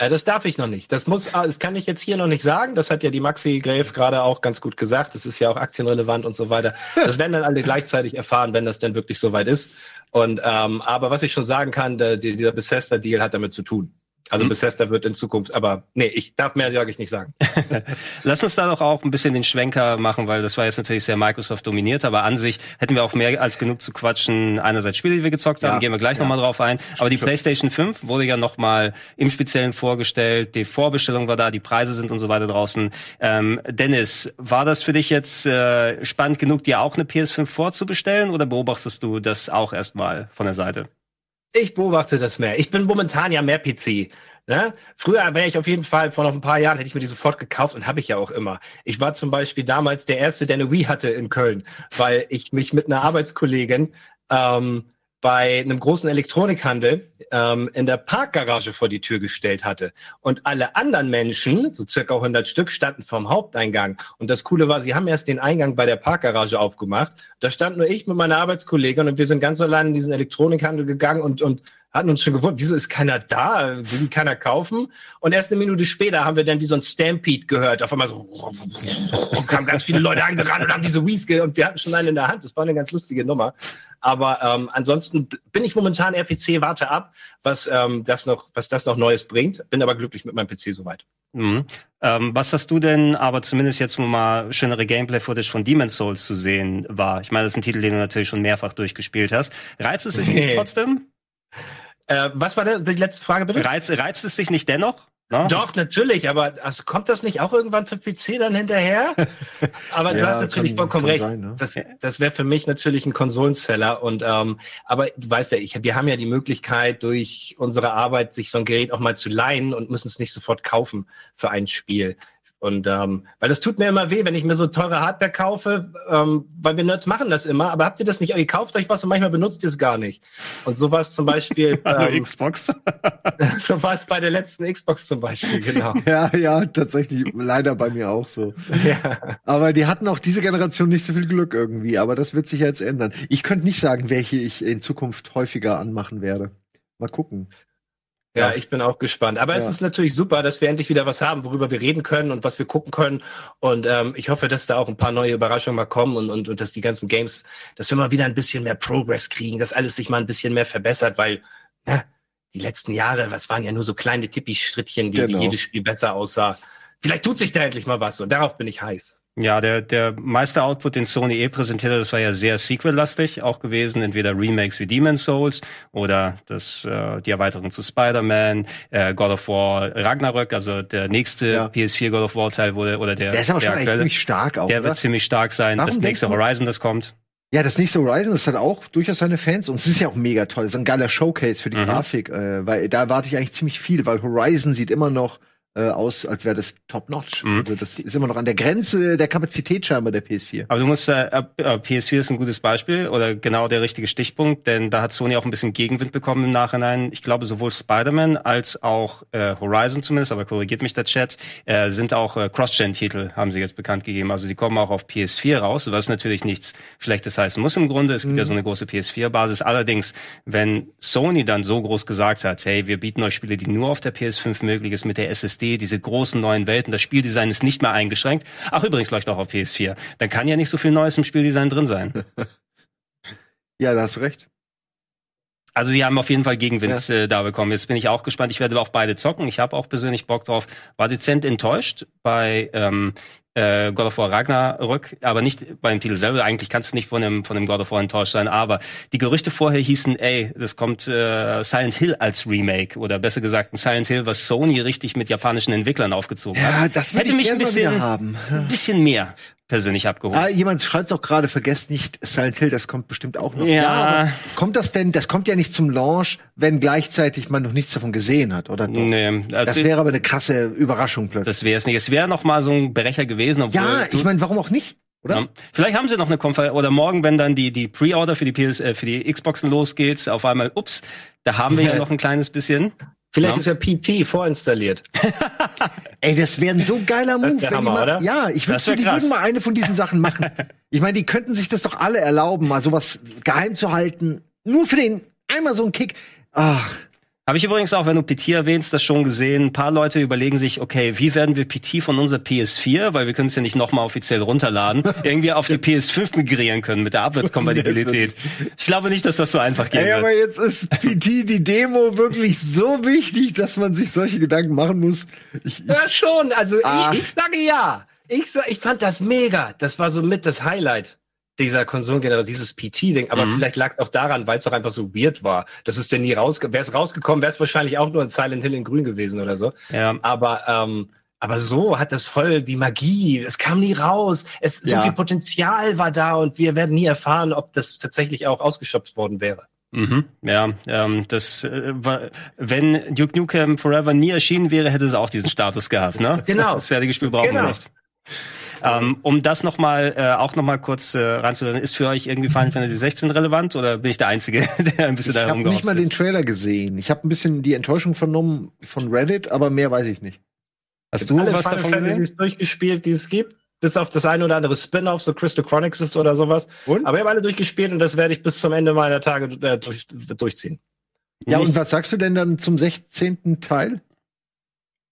Äh, das darf ich noch nicht. Das muss, äh, das kann ich jetzt hier noch nicht sagen. Das hat ja die Maxi Grave gerade auch ganz gut gesagt. Das ist ja auch aktienrelevant und so weiter. Das werden dann alle gleichzeitig erfahren, wenn das denn wirklich soweit ist. Und ähm, aber was ich schon sagen kann, der, die- dieser Bethesda Deal hat damit zu tun. Also Mhm. Bethesda wird in Zukunft, aber nee, ich darf mehr sage ich nicht sagen. Lass uns da doch auch ein bisschen den Schwenker machen, weil das war jetzt natürlich sehr Microsoft dominiert, aber an sich hätten wir auch mehr als genug zu quatschen. Einerseits Spiele, die wir gezockt haben, Ja, gehen wir gleich ja. noch mal drauf ein. Aber die PlayStation 5 wurde ja noch mal im Speziellen vorgestellt. Die Vorbestellung war da, die Preise sind und so weiter draußen. Ähm, Dennis, war das für dich jetzt äh, spannend genug, dir auch eine PS5 vorzubestellen oder beobachtest du das auch erstmal von der Seite? Ich beobachte das mehr. Ich bin momentan ja mehr PC. Ne? Früher wäre ich auf jeden Fall, vor noch ein paar Jahren hätte ich mir die sofort gekauft und habe ich ja auch immer. Ich war zum Beispiel damals der Erste, der eine Wii hatte in Köln, weil ich mich mit einer Arbeitskollegin ähm, bei einem großen Elektronikhandel ähm, in der Parkgarage vor die Tür gestellt hatte. Und alle anderen Menschen, so circa 100 Stück, standen vorm Haupteingang. Und das Coole war, sie haben erst den Eingang bei der Parkgarage aufgemacht. Da stand nur ich mit meiner Arbeitskollegin und wir sind ganz allein in diesen Elektronikhandel gegangen und, und hatten uns schon gewundert, wieso ist keiner da? Will keiner kaufen? Und erst eine Minute später haben wir dann wie so ein Stampede gehört. Auf einmal so, kamen ganz viele Leute angerannt und haben diese Wies und wir hatten schon einen in der Hand. Das war eine ganz lustige Nummer. Aber ähm, ansonsten bin ich momentan RPC, warte ab, was ähm, das noch, was das noch Neues bringt. Bin aber glücklich mit meinem PC soweit. Mhm. Ähm, was hast du denn aber zumindest jetzt, wo mal schönere Gameplay-Footage von Demon's Souls zu sehen war? Ich meine, das ist ein Titel, den du natürlich schon mehrfach durchgespielt hast. Reizt es sich nicht trotzdem? Äh, was war das, die letzte Frage bitte? Reizt, reizt es dich nicht dennoch? No? Doch, natürlich, aber also kommt das nicht auch irgendwann für PC dann hinterher? Aber ja, du hast natürlich kann, vollkommen kann recht. Sein, ne? Das, das wäre für mich natürlich ein Konsolenseller. Und ähm, aber du weißt ja, ich, wir haben ja die Möglichkeit, durch unsere Arbeit sich so ein Gerät auch mal zu leihen und müssen es nicht sofort kaufen für ein Spiel. Und ähm, weil das tut mir immer weh, wenn ich mir so teure Hardware kaufe, ähm, weil wir Nerds machen das immer, aber habt ihr das nicht, ihr kauft euch was und manchmal benutzt ihr es gar nicht. Und sowas zum Beispiel. ähm, Xbox. so war es bei der letzten Xbox zum Beispiel, genau. ja, ja, tatsächlich, leider bei mir auch so. ja. Aber die hatten auch diese Generation nicht so viel Glück irgendwie, aber das wird sich jetzt ändern. Ich könnte nicht sagen, welche ich in Zukunft häufiger anmachen werde. Mal gucken. Ja, ich bin auch gespannt. Aber ja. es ist natürlich super, dass wir endlich wieder was haben, worüber wir reden können und was wir gucken können. Und ähm, ich hoffe, dass da auch ein paar neue Überraschungen mal kommen und, und, und dass die ganzen Games, dass wir mal wieder ein bisschen mehr Progress kriegen, dass alles sich mal ein bisschen mehr verbessert, weil ja, die letzten Jahre, was waren ja nur so kleine Tippi-Schrittchen, die, genau. die jedes Spiel besser aussah. Vielleicht tut sich da endlich mal was und darauf bin ich heiß. Ja, der, der meiste Output, den Sony eh präsentiert hat, das war ja sehr sequel-lastig auch gewesen. Entweder Remakes wie Demon's Souls oder das, äh, die Erweiterung zu Spider-Man, äh, God of War Ragnarök, also der nächste ja. PS4 God of War Teil wurde, oder der, der ist aber der schon aktuelle, ziemlich stark auch. Der oder? wird ziemlich stark sein. Warum das nächste Horizon, das kommt. Ja, das nächste Horizon, das hat auch durchaus seine Fans und es ist ja auch mega toll. Das ist ein geiler Showcase für die mhm. Grafik, äh, weil da erwarte ich eigentlich ziemlich viel, weil Horizon sieht immer noch äh, aus, als wäre das top-notch. Mhm. Also das ist immer noch an der Grenze der Kapazität scheinbar der PS4. Aber du musst, äh, äh, PS4 ist ein gutes Beispiel oder genau der richtige Stichpunkt, denn da hat Sony auch ein bisschen Gegenwind bekommen im Nachhinein. Ich glaube, sowohl Spider-Man als auch äh, Horizon zumindest, aber korrigiert mich der Chat, äh, sind auch äh, Cross-Gen-Titel, haben sie jetzt bekannt gegeben. Also die kommen auch auf PS4 raus, was natürlich nichts Schlechtes heißen muss im Grunde. Es gibt mhm. ja so eine große PS4-Basis. Allerdings, wenn Sony dann so groß gesagt hat, hey, wir bieten euch Spiele, die nur auf der PS5 möglich ist mit der SSD, SSD, diese großen neuen Welten, das Spieldesign ist nicht mehr eingeschränkt. Ach, übrigens läuft auch auf PS4. Dann kann ja nicht so viel Neues im Spieldesign drin sein. ja, da hast du recht. Also sie haben auf jeden Fall Gegenwind ja. äh, da bekommen. Jetzt bin ich auch gespannt. Ich werde auch beide zocken. Ich habe auch persönlich Bock drauf. War dezent enttäuscht bei ähm, äh, God of War Ragnarök, aber nicht beim Titel selber. Eigentlich kannst du nicht von dem, von dem God of War enttäuscht sein, aber die Gerüchte vorher hießen, ey, das kommt äh, Silent Hill als Remake oder besser gesagt ein Silent Hill, was Sony richtig mit japanischen Entwicklern aufgezogen ja, hat. Das hätte mich ein bisschen, haben. ein bisschen mehr persönlich abgeholt. Ah, jemand schreibt auch gerade, vergesst nicht Silent Hill, das kommt bestimmt auch noch. Ja. ja kommt das denn, das kommt ja nicht zum Launch, wenn gleichzeitig man noch nichts davon gesehen hat, oder? Doch? Nee. Also das wäre aber eine krasse Überraschung plötzlich. Das wäre es nicht. Es wäre noch mal so ein Brecher gewesen. Obwohl ja, ich meine, warum auch nicht? Oder? Ja. Vielleicht haben sie noch eine Konferenz oder morgen, wenn dann die die Pre-Order für die PS, äh, für die Xboxen losgeht, auf einmal, ups, da haben wir ja noch ein kleines bisschen. Vielleicht ja. ist ja PT vorinstalliert. Ey, das wäre ein so geiler Move. wenn Hammer, mal, oder? Ja, ich würde die mal eine von diesen Sachen machen. ich meine, die könnten sich das doch alle erlauben, mal sowas geheim zu halten. Nur für den einmal so einen Kick. Ach. Habe ich übrigens auch, wenn du PT erwähnst, das schon gesehen. Ein paar Leute überlegen sich, okay, wie werden wir PT von unserer PS4, weil wir können es ja nicht nochmal offiziell runterladen, irgendwie auf die PS5 migrieren können mit der Abwärtskompatibilität. Ich glaube nicht, dass das so einfach geht. Ey, aber jetzt ist PT die Demo wirklich so wichtig, dass man sich solche Gedanken machen muss. Ich, ich ja, schon. Also ich, ich, sage ja. Ich, ich fand das mega. Das war so mit das Highlight dieser Konsolengeneration, dieses PT-Ding, aber mhm. vielleicht lag es auch daran, weil es doch einfach so weird war. Das ist denn nie rausgekommen. Wäre es rausgekommen, wäre es wahrscheinlich auch nur ein Silent Hill in Grün gewesen oder so. Ja. Aber ähm, aber so hat das voll die Magie. Es kam nie raus. Es ja. so viel Potenzial war da und wir werden nie erfahren, ob das tatsächlich auch ausgeschöpft worden wäre. Mhm, ja, ähm, das äh, war, wenn Duke Nukem Forever nie erschienen wäre, hätte es auch diesen Status gehabt, ne? Genau. Das fertige Spiel brauchen genau. wir nicht. Ähm, um das noch mal, äh, auch noch mal kurz äh, reinzuhören, ist für euch irgendwie Final Fantasy 16 relevant oder bin ich der Einzige, der ein bisschen ich da Ich habe nicht mal ist? den Trailer gesehen. Ich habe ein bisschen die Enttäuschung vernommen von Reddit, aber mehr weiß ich nicht. Hast du was Final davon Fantasies gesehen? durchgespielt, die es gibt? Bis auf das ein oder andere Spin-off, so Crystal Chronicles oder sowas. Und? Aber ich habe alle durchgespielt und das werde ich bis zum Ende meiner Tage äh, durch, durchziehen. Ja, und was sagst du denn dann zum 16. Teil?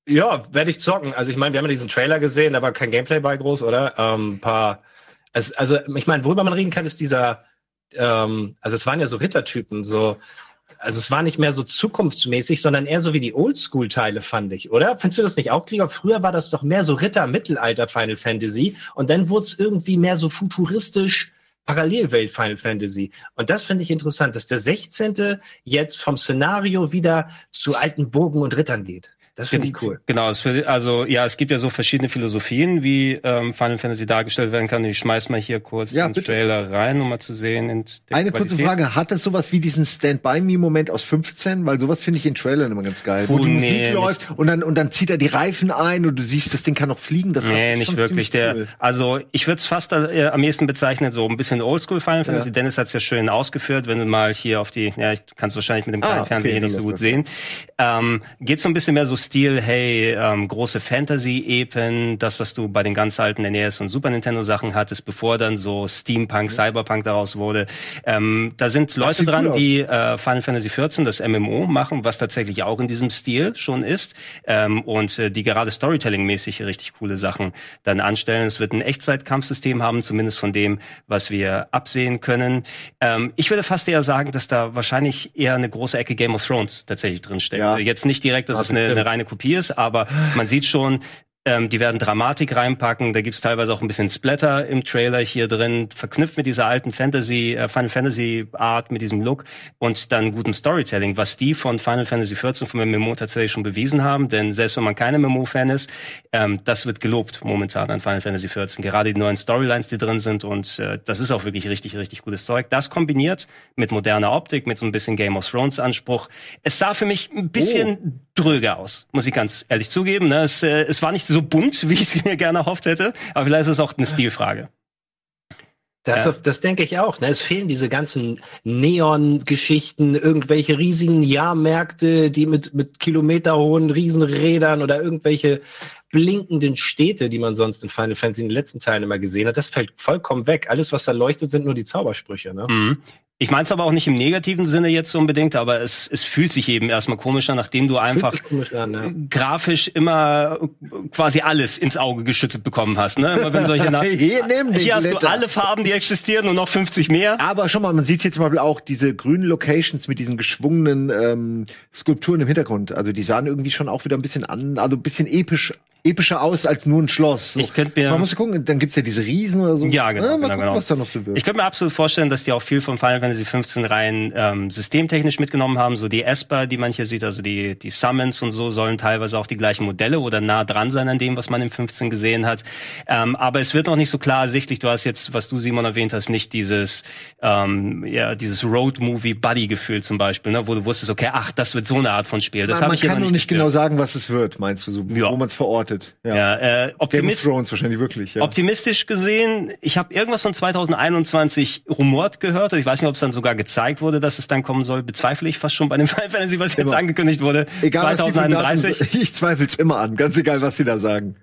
Ja, werde ich zocken. Also ich meine, wir haben ja diesen Trailer gesehen, da war kein Gameplay bei groß, oder? Ähm, paar. Es, also ich meine, worüber man reden kann, ist dieser. Ähm, also es waren ja so Rittertypen, so. Also es war nicht mehr so zukunftsmäßig, sondern eher so wie die Oldschool-Teile, fand ich, oder? Findest du das nicht auch, Krieger? Früher war das doch mehr so Ritter-Mittelalter Final Fantasy und dann wurde es irgendwie mehr so futuristisch Parallelwelt Final Fantasy. Und das finde ich interessant, dass der 16. jetzt vom Szenario wieder zu alten Burgen und Rittern geht. Das finde ich cool. Genau, also ja, es gibt ja so verschiedene Philosophien, wie ähm, Final Fantasy dargestellt werden kann. Ich schmeiß mal hier kurz Ja, den bitte. Trailer rein, um mal zu sehen. Eine kurze Qualität. Frage, hat das sowas wie diesen Stand-By-Me-Moment aus 15? Weil sowas finde ich in Trailern immer ganz geil. Wo Puh, die nee, Musik läuft und dann, und dann zieht er die Reifen ein und du siehst, das Ding kann noch fliegen. Das Nee, nicht wirklich. Der, cool. also ich würde es fast äh, am ehesten bezeichnen, so ein bisschen Oldschool Final Fantasy. Ja. Dennis hat es ja schön ausgeführt, wenn du mal hier auf die, ja, ich kann es wahrscheinlich mit dem Ah, kleinen okay, Fernseher hier nicht dann so gut sehen. Ähm, geht so ein bisschen mehr so Stil, hey, ähm, große Fantasy-Epen, das, was du bei den ganz alten NES und Super Nintendo Sachen hattest, bevor dann so Steampunk, Cyberpunk daraus wurde. Ähm, da sind Leute dran, cool die äh, Final Fantasy 14, das MMO, machen, was tatsächlich auch in diesem Stil schon ist ähm, und äh, die gerade Storytelling-mäßig richtig coole Sachen dann anstellen. Es wird ein Echtzeitkampfsystem haben, zumindest von dem, was wir absehen können. Ähm, ich würde fast eher sagen, dass da wahrscheinlich eher eine große Ecke Game of Thrones tatsächlich drin steckt. Ja. Jetzt nicht direkt, dass Ja, es eine, eine reine Kopie ist, aber man sieht schon, ähm, die werden Dramatik reinpacken. Da gibt's teilweise auch ein bisschen Splatter im Trailer hier drin, verknüpft mit dieser alten Fantasy, äh, Final Fantasy Art, mit diesem Look und dann gutem Storytelling, was die von Final Fantasy 14 vom MMO tatsächlich schon bewiesen haben. Denn selbst wenn man kein MMO-Fan ist, ähm, das wird gelobt momentan an Final Fantasy 14. Gerade die neuen Storylines, die drin sind und äh, das ist auch wirklich richtig, richtig gutes Zeug. Das kombiniert mit moderner Optik, mit so ein bisschen Game of Thrones Anspruch. Es sah für mich ein bisschen dröge aus, muss ich ganz ehrlich zugeben. Ne? Es, äh, es war nicht so bunt, wie ich es mir gerne erhofft hätte, aber vielleicht ist es auch eine Stilfrage. Das, Ja. das denke ich auch. Ne? Es fehlen diese ganzen Neon-Geschichten, irgendwelche riesigen Jahrmärkte, die mit, mit kilometerhohen Riesenrädern oder irgendwelche blinkenden Städte, die man sonst in Final Fantasy in den letzten Teilen immer gesehen hat. Das fällt vollkommen weg. Alles, was da leuchtet, sind nur die Zaubersprüche. Ne? Mhm. Ich meine es aber auch nicht im negativen Sinne jetzt so unbedingt, aber es, es fühlt sich eben erstmal komisch an, nachdem du einfach an, ne? grafisch immer quasi alles ins Auge geschüttet bekommen hast. Ne? Immer wenn solche Na Hier, nimm Hier hast du Glitter. alle Farben, die existieren und noch 50 mehr. Aber schon mal, man sieht hier zum Beispiel auch diese grünen Locations mit diesen geschwungenen ähm, Skulpturen im Hintergrund. Also die sahen irgendwie schon auch wieder ein bisschen an, also ein bisschen episch, epischer aus als nur ein Schloss. So. Ich könnt mir- Man muss ja gucken, dann gibt's ja diese Riesen oder so. Ja, genau, mal genau, gucken, genau. was da noch so wird. Ich könnte mir absolut vorstellen, dass die auch viel von Final Fantasy 15 rein ähm, systemtechnisch mitgenommen haben. So die Esper, die man hier sieht, also die, die Summons und so, sollen teilweise auch die gleichen Modelle oder nah dran sein an dem, was man im 15 gesehen hat. Ähm, aber es wird noch nicht so klar ersichtlich. Du hast jetzt, was du Simon erwähnt hast, nicht dieses, ähm, ja, dieses Road-Movie-Buddy-Gefühl zum Beispiel, ne, wo du wusstest, okay, ach, das wird so eine Art von Spiel. Das habe ich kann noch nicht nicht genau sagen, was es wird, meinst du, so, Ja. wo man es verortet. Ja. Ja, äh, Game of Optimist, Thrones wahrscheinlich wirklich. Ja. Optimistisch gesehen, ich habe irgendwas von 2021 rumort gehört. Ich weiß nicht, ob es dann sogar gezeigt wurde, dass es dann kommen soll. Bezweifle ich fast schon bei dem Final Fantasy, was jetzt Immer. angekündigt wurde. egal, was die 2031. Ich zweifel's immer an, ganz egal, was sie da sagen.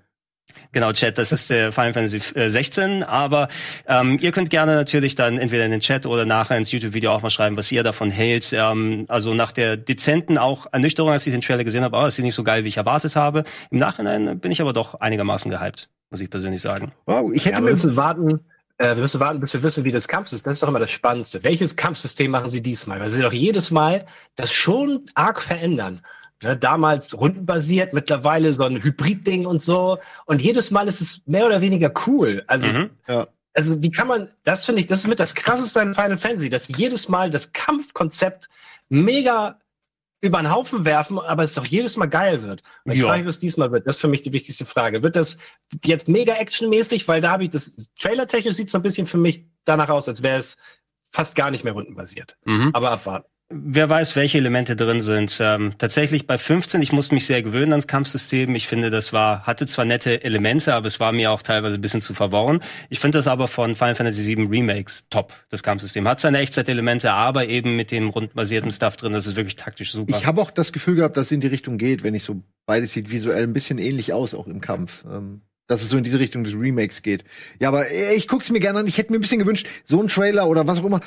Genau, Chat, das ist der Final Fantasy äh, 16. Aber ähm, ihr könnt gerne natürlich dann entweder in den Chat oder nachher ins YouTube-Video auch mal schreiben, was ihr davon hält. Ähm, also nach der dezenten auch Ernüchterung, als ich den Trailer gesehen habe, oh, das ist nicht so geil, wie ich erwartet habe. Im Nachhinein bin ich aber doch einigermaßen gehypt, muss ich persönlich sagen. Wow, ich hätte Ja, mir müssen warten. Äh, wir müssen warten, bis wir wissen, wie das Kampfsystem. Das ist doch immer das Spannendste. Welches Kampfsystem machen sie diesmal? Weil sie doch jedes Mal das schon arg verändern. Ne, damals rundenbasiert, mittlerweile so ein Hybrid-Ding und so. Und jedes Mal ist es mehr oder weniger cool. Also, Mhm. Ja. also wie kann man, das finde ich, das ist mit das krasseste an Final Fantasy, dass jedes Mal das Kampfkonzept mega über den Haufen werfen, aber es doch jedes Mal geil wird. Und ich Ja. frage mich, was diesmal wird. Das ist für mich die wichtigste Frage. Wird das jetzt mega actionmäßig? Weil da habe ich das Trailer-technisch sieht so ein bisschen für mich danach aus, als wäre es fast gar nicht mehr rundenbasiert. Mhm. Aber abwarten. Wer weiß, welche Elemente drin sind. Ähm, tatsächlich bei 15, ich musste mich sehr gewöhnen ans Kampfsystem. Ich finde, das war, hatte zwar nette Elemente, aber es war mir auch teilweise ein bisschen zu verworren. Ich finde das aber von Final Fantasy VII Remakes top, das Kampfsystem. Hat seine Echtzeitelemente, aber eben mit dem rundenbasierten Stuff drin, das ist wirklich taktisch super. Ich habe auch das Gefühl gehabt, dass es in die Richtung geht, wenn ich so beides sieht visuell ein bisschen ähnlich aus, auch im Kampf. Ähm, dass es so in diese Richtung des Remakes geht. Ja, aber äh, ich guck's mir gerne an. Ich hätte mir ein bisschen gewünscht, so ein Trailer oder was auch immer.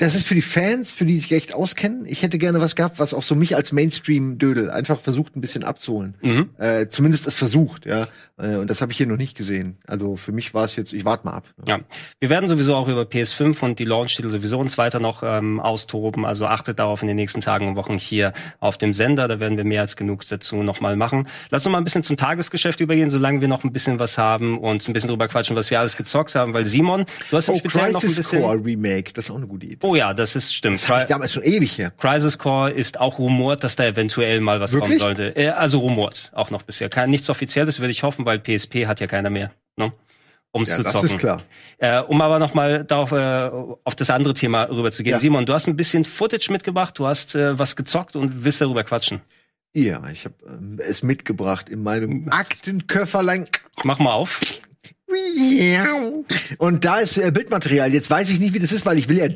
Das ist für die Fans, für die sich echt auskennen. Ich hätte gerne was gehabt, was auch so mich als Mainstream-Dödel einfach versucht, ein bisschen abzuholen. Mhm. Äh, zumindest es versucht, ja. Äh, und das habe ich hier noch nicht gesehen. Also für mich war es jetzt, ich warte mal ab. Ja, wir werden sowieso auch über PS5 und die Launch-Titel sowieso uns weiter noch ähm, austoben. Also achtet darauf in den nächsten Tagen und Wochen hier auf dem Sender. Da werden wir mehr als genug dazu nochmal machen. Lass uns mal ein bisschen zum Tagesgeschäft übergehen, solange wir noch ein bisschen was haben und ein bisschen drüber quatschen, was wir alles gezockt haben. Weil Simon, du hast im Oh, Speziellen noch ein Crisis bisschen... Core Remake, das ist auch eine gute Idee. Oh ja, das ist stimmt. Das Cry damals schon ewig her. Crisis Core ist auch rumort, dass da eventuell mal was Wirklich? kommen sollte. Äh, also rumort, auch noch bisher. Kein, nichts Offizielles würde ich hoffen, weil PSP hat ja keiner mehr, ne? Um es Ja, zu das zocken. ist klar. Äh, um aber noch mal darauf äh, auf das andere Thema rüberzugehen. Ja. Simon, du hast ein bisschen Footage mitgebracht, du hast äh, was gezockt und willst darüber quatschen. Ja, ich habe ähm, es mitgebracht in meinem Aktenköfferlein. Mach mal auf. Und da ist äh, Bildmaterial. Jetzt weiß ich nicht, wie das ist, weil ich will ja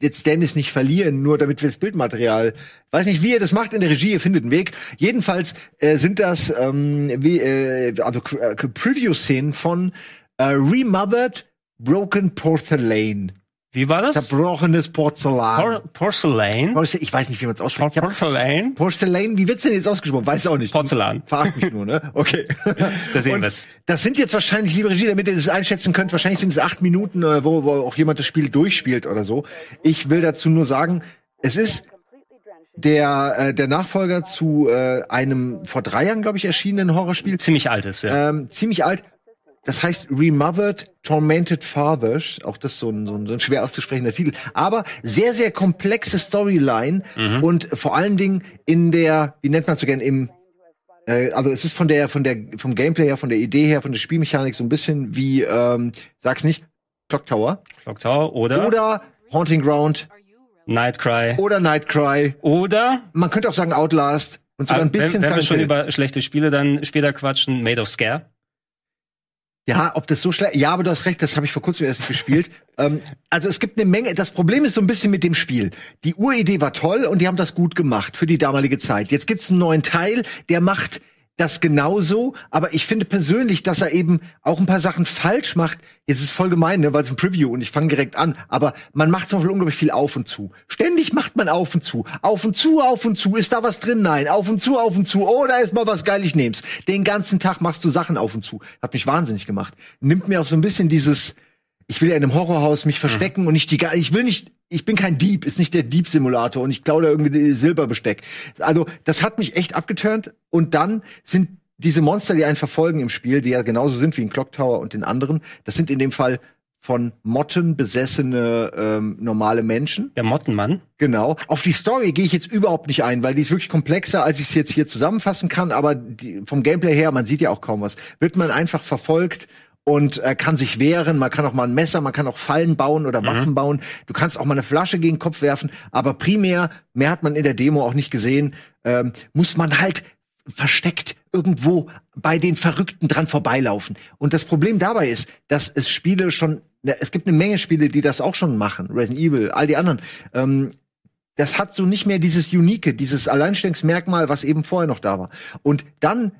jetzt Dennis nicht verlieren, nur damit wir das Bildmaterial. Weiß nicht, wie ihr das macht in der Regie, ihr findet einen Weg. Jedenfalls äh, sind das ähm, wie, äh, also äh, Preview-Szenen von äh, Remothered Broken Porcelain. Wie war das? Zerbrochenes Porzellan. Por Porcelain? Porce- ich weiß nicht, wie man es Por ausspricht. Ich hab Porcelain? Porcelain, wie wird's denn jetzt ausgesprochen? Weiß auch nicht. Porzellan. Verarsch mich nur, ne? Okay. Da sehen wir's. Das sind jetzt wahrscheinlich, liebe Regie, damit ihr das einschätzen könnt, wahrscheinlich sind es acht Minuten, äh, wo, wo auch jemand das Spiel durchspielt oder so. Ich will dazu nur sagen, es ist der, äh, der Nachfolger zu äh, einem vor drei Jahren, glaube ich, erschienenen Horrorspiel. Ziemlich altes, ja. Ähm, ziemlich alt. Das heißt Remothered Tormented Fathers. Auch das so ein, so ein, so ein schwer auszusprechender Titel. Aber sehr, sehr komplexe Storyline und vor allen Dingen in der, wie nennt man so gern, im äh, also es ist von der, von der, vom Gameplay her, von der Idee her, von der Spielmechanik so ein bisschen wie, ähm, sag's nicht, Clock Tower Clock Tower oder, oder Haunting Ground Nightcry oder Nightcry. oder Man könnte auch sagen Outlast und sogar ein Ah, wenn, bisschen wenn wir Silent schon über schlechte Spiele dann später quatschen, Made of Scare. Ja, ob das so schlecht. Ja, aber du hast recht, das habe ich vor kurzem erst gespielt. ähm, also es gibt eine Menge. Das Problem ist so ein bisschen mit dem Spiel. Die Uridee war toll und die haben das gut gemacht für die damalige Zeit. Jetzt gibt's einen neuen Teil, der macht das genauso, aber ich finde persönlich, dass er eben auch ein paar Sachen falsch macht. Jetzt ist es voll gemein, ne, weil es ein Preview und ich fange direkt an, aber man macht zum Beispiel unglaublich viel auf und zu. Ständig macht man auf und zu. Auf und zu, auf und zu. Ist da was drin? Nein. Auf und zu, auf und zu. Oh, da ist mal was geil, ich nehm's. Den ganzen Tag machst du Sachen auf und zu. Hat mich wahnsinnig gemacht. Nimmt mir auch so ein bisschen dieses, ich will ja in einem Horrorhaus mich verstecken und nicht die, ich will nicht, ich bin kein Dieb, ist nicht der Dieb-Simulator und ich klaue da irgendwie Silberbesteck. Also, das hat mich echt abgeturnt und dann sind diese Monster, die einen verfolgen im Spiel, die ja genauso sind wie in Clock Tower und den anderen, das sind in dem Fall von Motten besessene ähm, normale Menschen. Der Mottenmann. Genau. Auf die Story gehe ich jetzt überhaupt nicht ein, weil die ist wirklich komplexer, als ich es jetzt hier zusammenfassen kann. Aber die, vom Gameplay her, man sieht ja auch kaum was, wird man einfach verfolgt und äh, kann sich wehren. Man kann auch mal ein Messer, man kann auch Fallen bauen oder Waffen bauen. Du kannst auch mal eine Flasche gegen den Kopf werfen. Aber primär, mehr hat man in der Demo auch nicht gesehen, ähm, muss man halt versteckt irgendwo bei den Verrückten dran vorbeilaufen. Und das Problem dabei ist, dass es Spiele schon, es gibt eine Menge Spiele, die das auch schon machen. Resident Evil, all die anderen. Ähm, das hat so nicht mehr dieses Unique, dieses Alleinstellungsmerkmal, was eben vorher noch da war. Und dann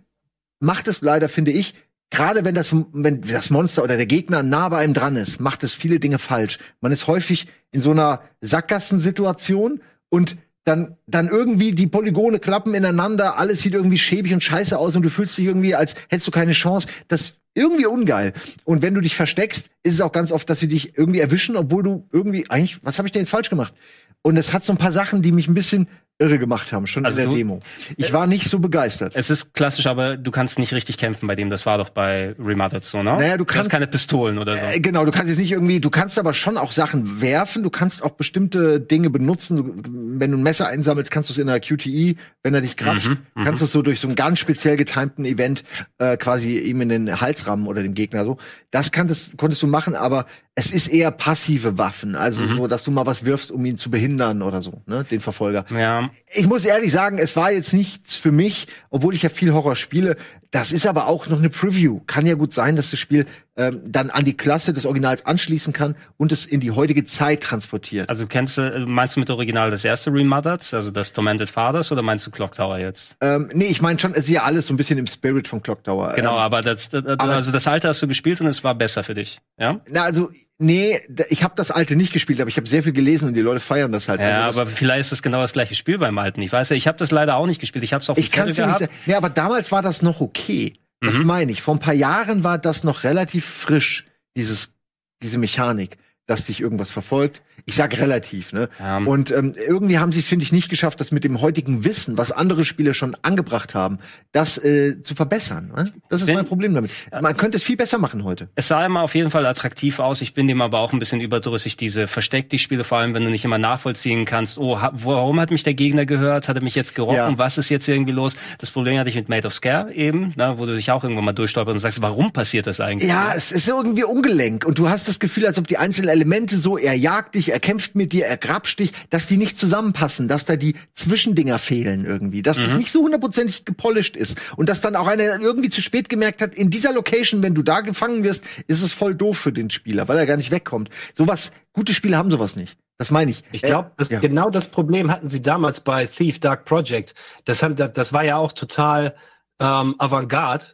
macht es leider, finde ich, gerade wenn das, wenn das Monster oder der Gegner nah bei einem dran ist, macht es viele Dinge falsch. Man ist häufig in so einer Sackgassensituation und dann, dann irgendwie die Polygone klappen ineinander, alles sieht irgendwie schäbig und scheiße aus und du fühlst dich irgendwie, als hättest du keine Chance. Das ist irgendwie ungeil. Und wenn du dich versteckst, ist es auch ganz oft, dass sie dich irgendwie erwischen, obwohl du irgendwie, eigentlich, was habe ich denn jetzt falsch gemacht? Und es hat so ein paar Sachen, die mich ein bisschen irre gemacht haben, schon Also in der du- Demo. Ich war nicht so begeistert. Es ist klassisch, aber du kannst nicht richtig kämpfen bei dem. Das war doch bei Remothered so, ne? Naja, du hast kannst- keine Pistolen oder so. Äh, genau, du kannst jetzt nicht irgendwie, du kannst aber schon auch Sachen werfen, du kannst auch bestimmte Dinge benutzen. Du, wenn du ein Messer einsammelst, kannst du es in einer QTE, wenn er dich krapscht, Mhm, kannst du es so durch so einen ganz speziell getimten Event äh, quasi ihm in den Hals rammen oder dem Gegner so. Das kanntest, konntest du machen, aber es ist eher passive Waffen, also Mhm. so, dass du mal was wirfst, um ihn zu behindern oder so, ne, den Verfolger. ja. Ich muss ehrlich sagen, es war jetzt nichts für mich, obwohl ich ja viel Horror spiele. Das ist aber auch noch eine Preview. Kann ja gut sein, dass das Spiel ähm, dann an die Klasse des Originals anschließen kann und es in die heutige Zeit transportiert. Also kennst du, meinst du mit Original das erste Remothered, also das Tormented Fathers, oder meinst du Clock Tower jetzt? Ähm, nee, ich meine schon, es ist ja alles so ein bisschen im Spirit von Clock Tower. Genau, Ähm, aber das, das also das alte hast du gespielt und es war besser für dich, ja? na, also, nee, ich habe das alte nicht gespielt, aber ich habe sehr viel gelesen und die Leute feiern das halt. Ja, Also aber vielleicht ist das genau das gleiche Spiel beim alten. Ich weiß ja, ich habe das leider auch nicht gespielt. Ich habe es auf dem Ich Zettel nicht gehabt. sagen. Nee, aber damals war das noch okay. Das Mhm. meine ich. Vor ein paar Jahren war das noch relativ frisch, dieses, diese Mechanik, dass dich irgendwas verfolgt. Ich sag relativ, ne? Ja. Und ähm, irgendwie haben sie es, finde ich, nicht geschafft, das mit dem heutigen Wissen, was andere Spiele schon angebracht haben, das äh, zu verbessern. Ne? Das ist Wenn- mein Problem damit. Man könnte es viel besser machen heute. Es sah immer auf jeden Fall attraktiv aus. Ich bin dem aber auch ein bisschen überdrüssig, diese versteck dich Spiele, vor allem wenn du nicht immer nachvollziehen kannst, oh, warum hat mich der Gegner gehört? Hat er mich jetzt gerochen? Ja. Was ist jetzt irgendwie los? Das Problem hatte ich mit Made of Scare eben, ne, wo du dich auch irgendwann mal durchstolperst und sagst, warum passiert das eigentlich? Ja, es ist irgendwie ungelenk und du hast das Gefühl, als ob die einzelnen Elemente so, er jagt dich, er kämpft mit dir, er grapscht dich, dass die nicht zusammenpassen, dass da die Zwischendinger fehlen irgendwie, dass das nicht so hundertprozentig gepolished ist und dass dann auch einer irgendwie zu spät gemerkt hat, in dieser Location, wenn du da gefangen wirst, ist es voll doof für den Spieler, weil er gar nicht wegkommt. Sowas, gute Spiele haben sowas nicht. Das meine ich. Ich Äh, glaube, ja. genau das Problem hatten sie damals bei Thief Dark Project. Das, haben, das das war ja auch total ähm, Avantgarde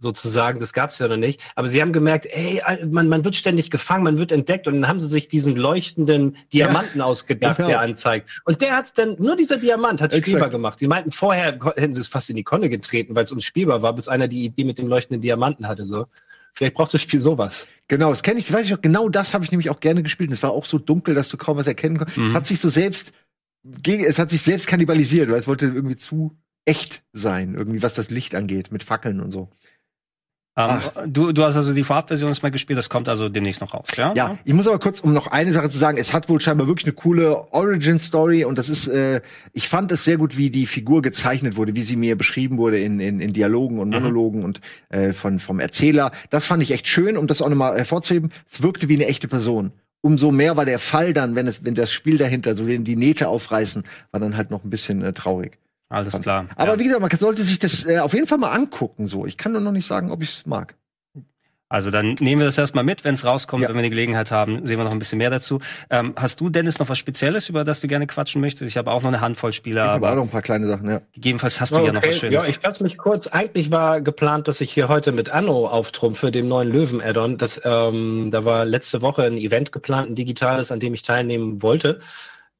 sozusagen, das gab es ja noch nicht. Aber sie haben gemerkt, ey, man, man wird ständig gefangen, man wird entdeckt und dann haben sie sich diesen leuchtenden Diamanten ausgedacht, genau. der anzeigt. Und der hat dann, nur dieser Diamant hat Exakt. spielbar gemacht. Sie meinten, vorher hätten sie es fast in die Konne getreten, weil es unspielbar war, bis einer die Idee mit dem leuchtenden Diamanten hatte. So. Vielleicht braucht das Spiel sowas. Genau, das kenne ich, weiß ich auch, genau das habe ich nämlich auch gerne gespielt. Und Es war auch so dunkel, dass du kaum was erkennen konntest. Mhm. Hat sich so selbst, gegen, es hat sich selbst kannibalisiert, weil es wollte irgendwie zu echt sein, irgendwie was das Licht angeht, mit Fackeln und so. Ähm, du, du hast also die Vorabversion jetzt mal gespielt, das kommt also demnächst noch raus, ja? Ja, ich muss aber kurz, um noch eine Sache zu sagen, es hat wohl scheinbar wirklich eine coole Origin-Story und das ist, äh, ich fand es sehr gut, wie die Figur gezeichnet wurde, wie sie mir beschrieben wurde in, in, in Dialogen und Monologen und äh, von, vom Erzähler. Das fand ich echt schön, um das auch nochmal hervorzuheben. Es wirkte wie eine echte Person. Umso mehr war der Fall dann, wenn es, wenn das Spiel dahinter, so wenn die Nähte aufreißen, war dann halt noch ein bisschen äh, traurig. Alles klar. Aber ja. wie gesagt, man sollte sich das äh, auf jeden Fall mal angucken. So, ich kann nur noch nicht sagen, ob ich es mag. Also dann nehmen wir das erstmal mit, wenn es rauskommt, Ja. wenn wir die Gelegenheit haben, sehen wir noch ein bisschen mehr dazu. Ähm, hast du, Dennis, noch was Spezielles, über das du gerne quatschen möchtest? Ich habe auch noch eine Handvoll Spieler, Ich habe auch aber noch ein paar kleine Sachen. Ja. gegebenenfalls hast du ja noch was Schönes. Ja, ich fasse mich kurz. Eigentlich war geplant, dass ich hier heute mit Anno auftrumpfe, dem neuen Löwen-Add-on. Das, ähm, da war letzte Woche ein Event geplant, ein digitales, an dem ich teilnehmen wollte,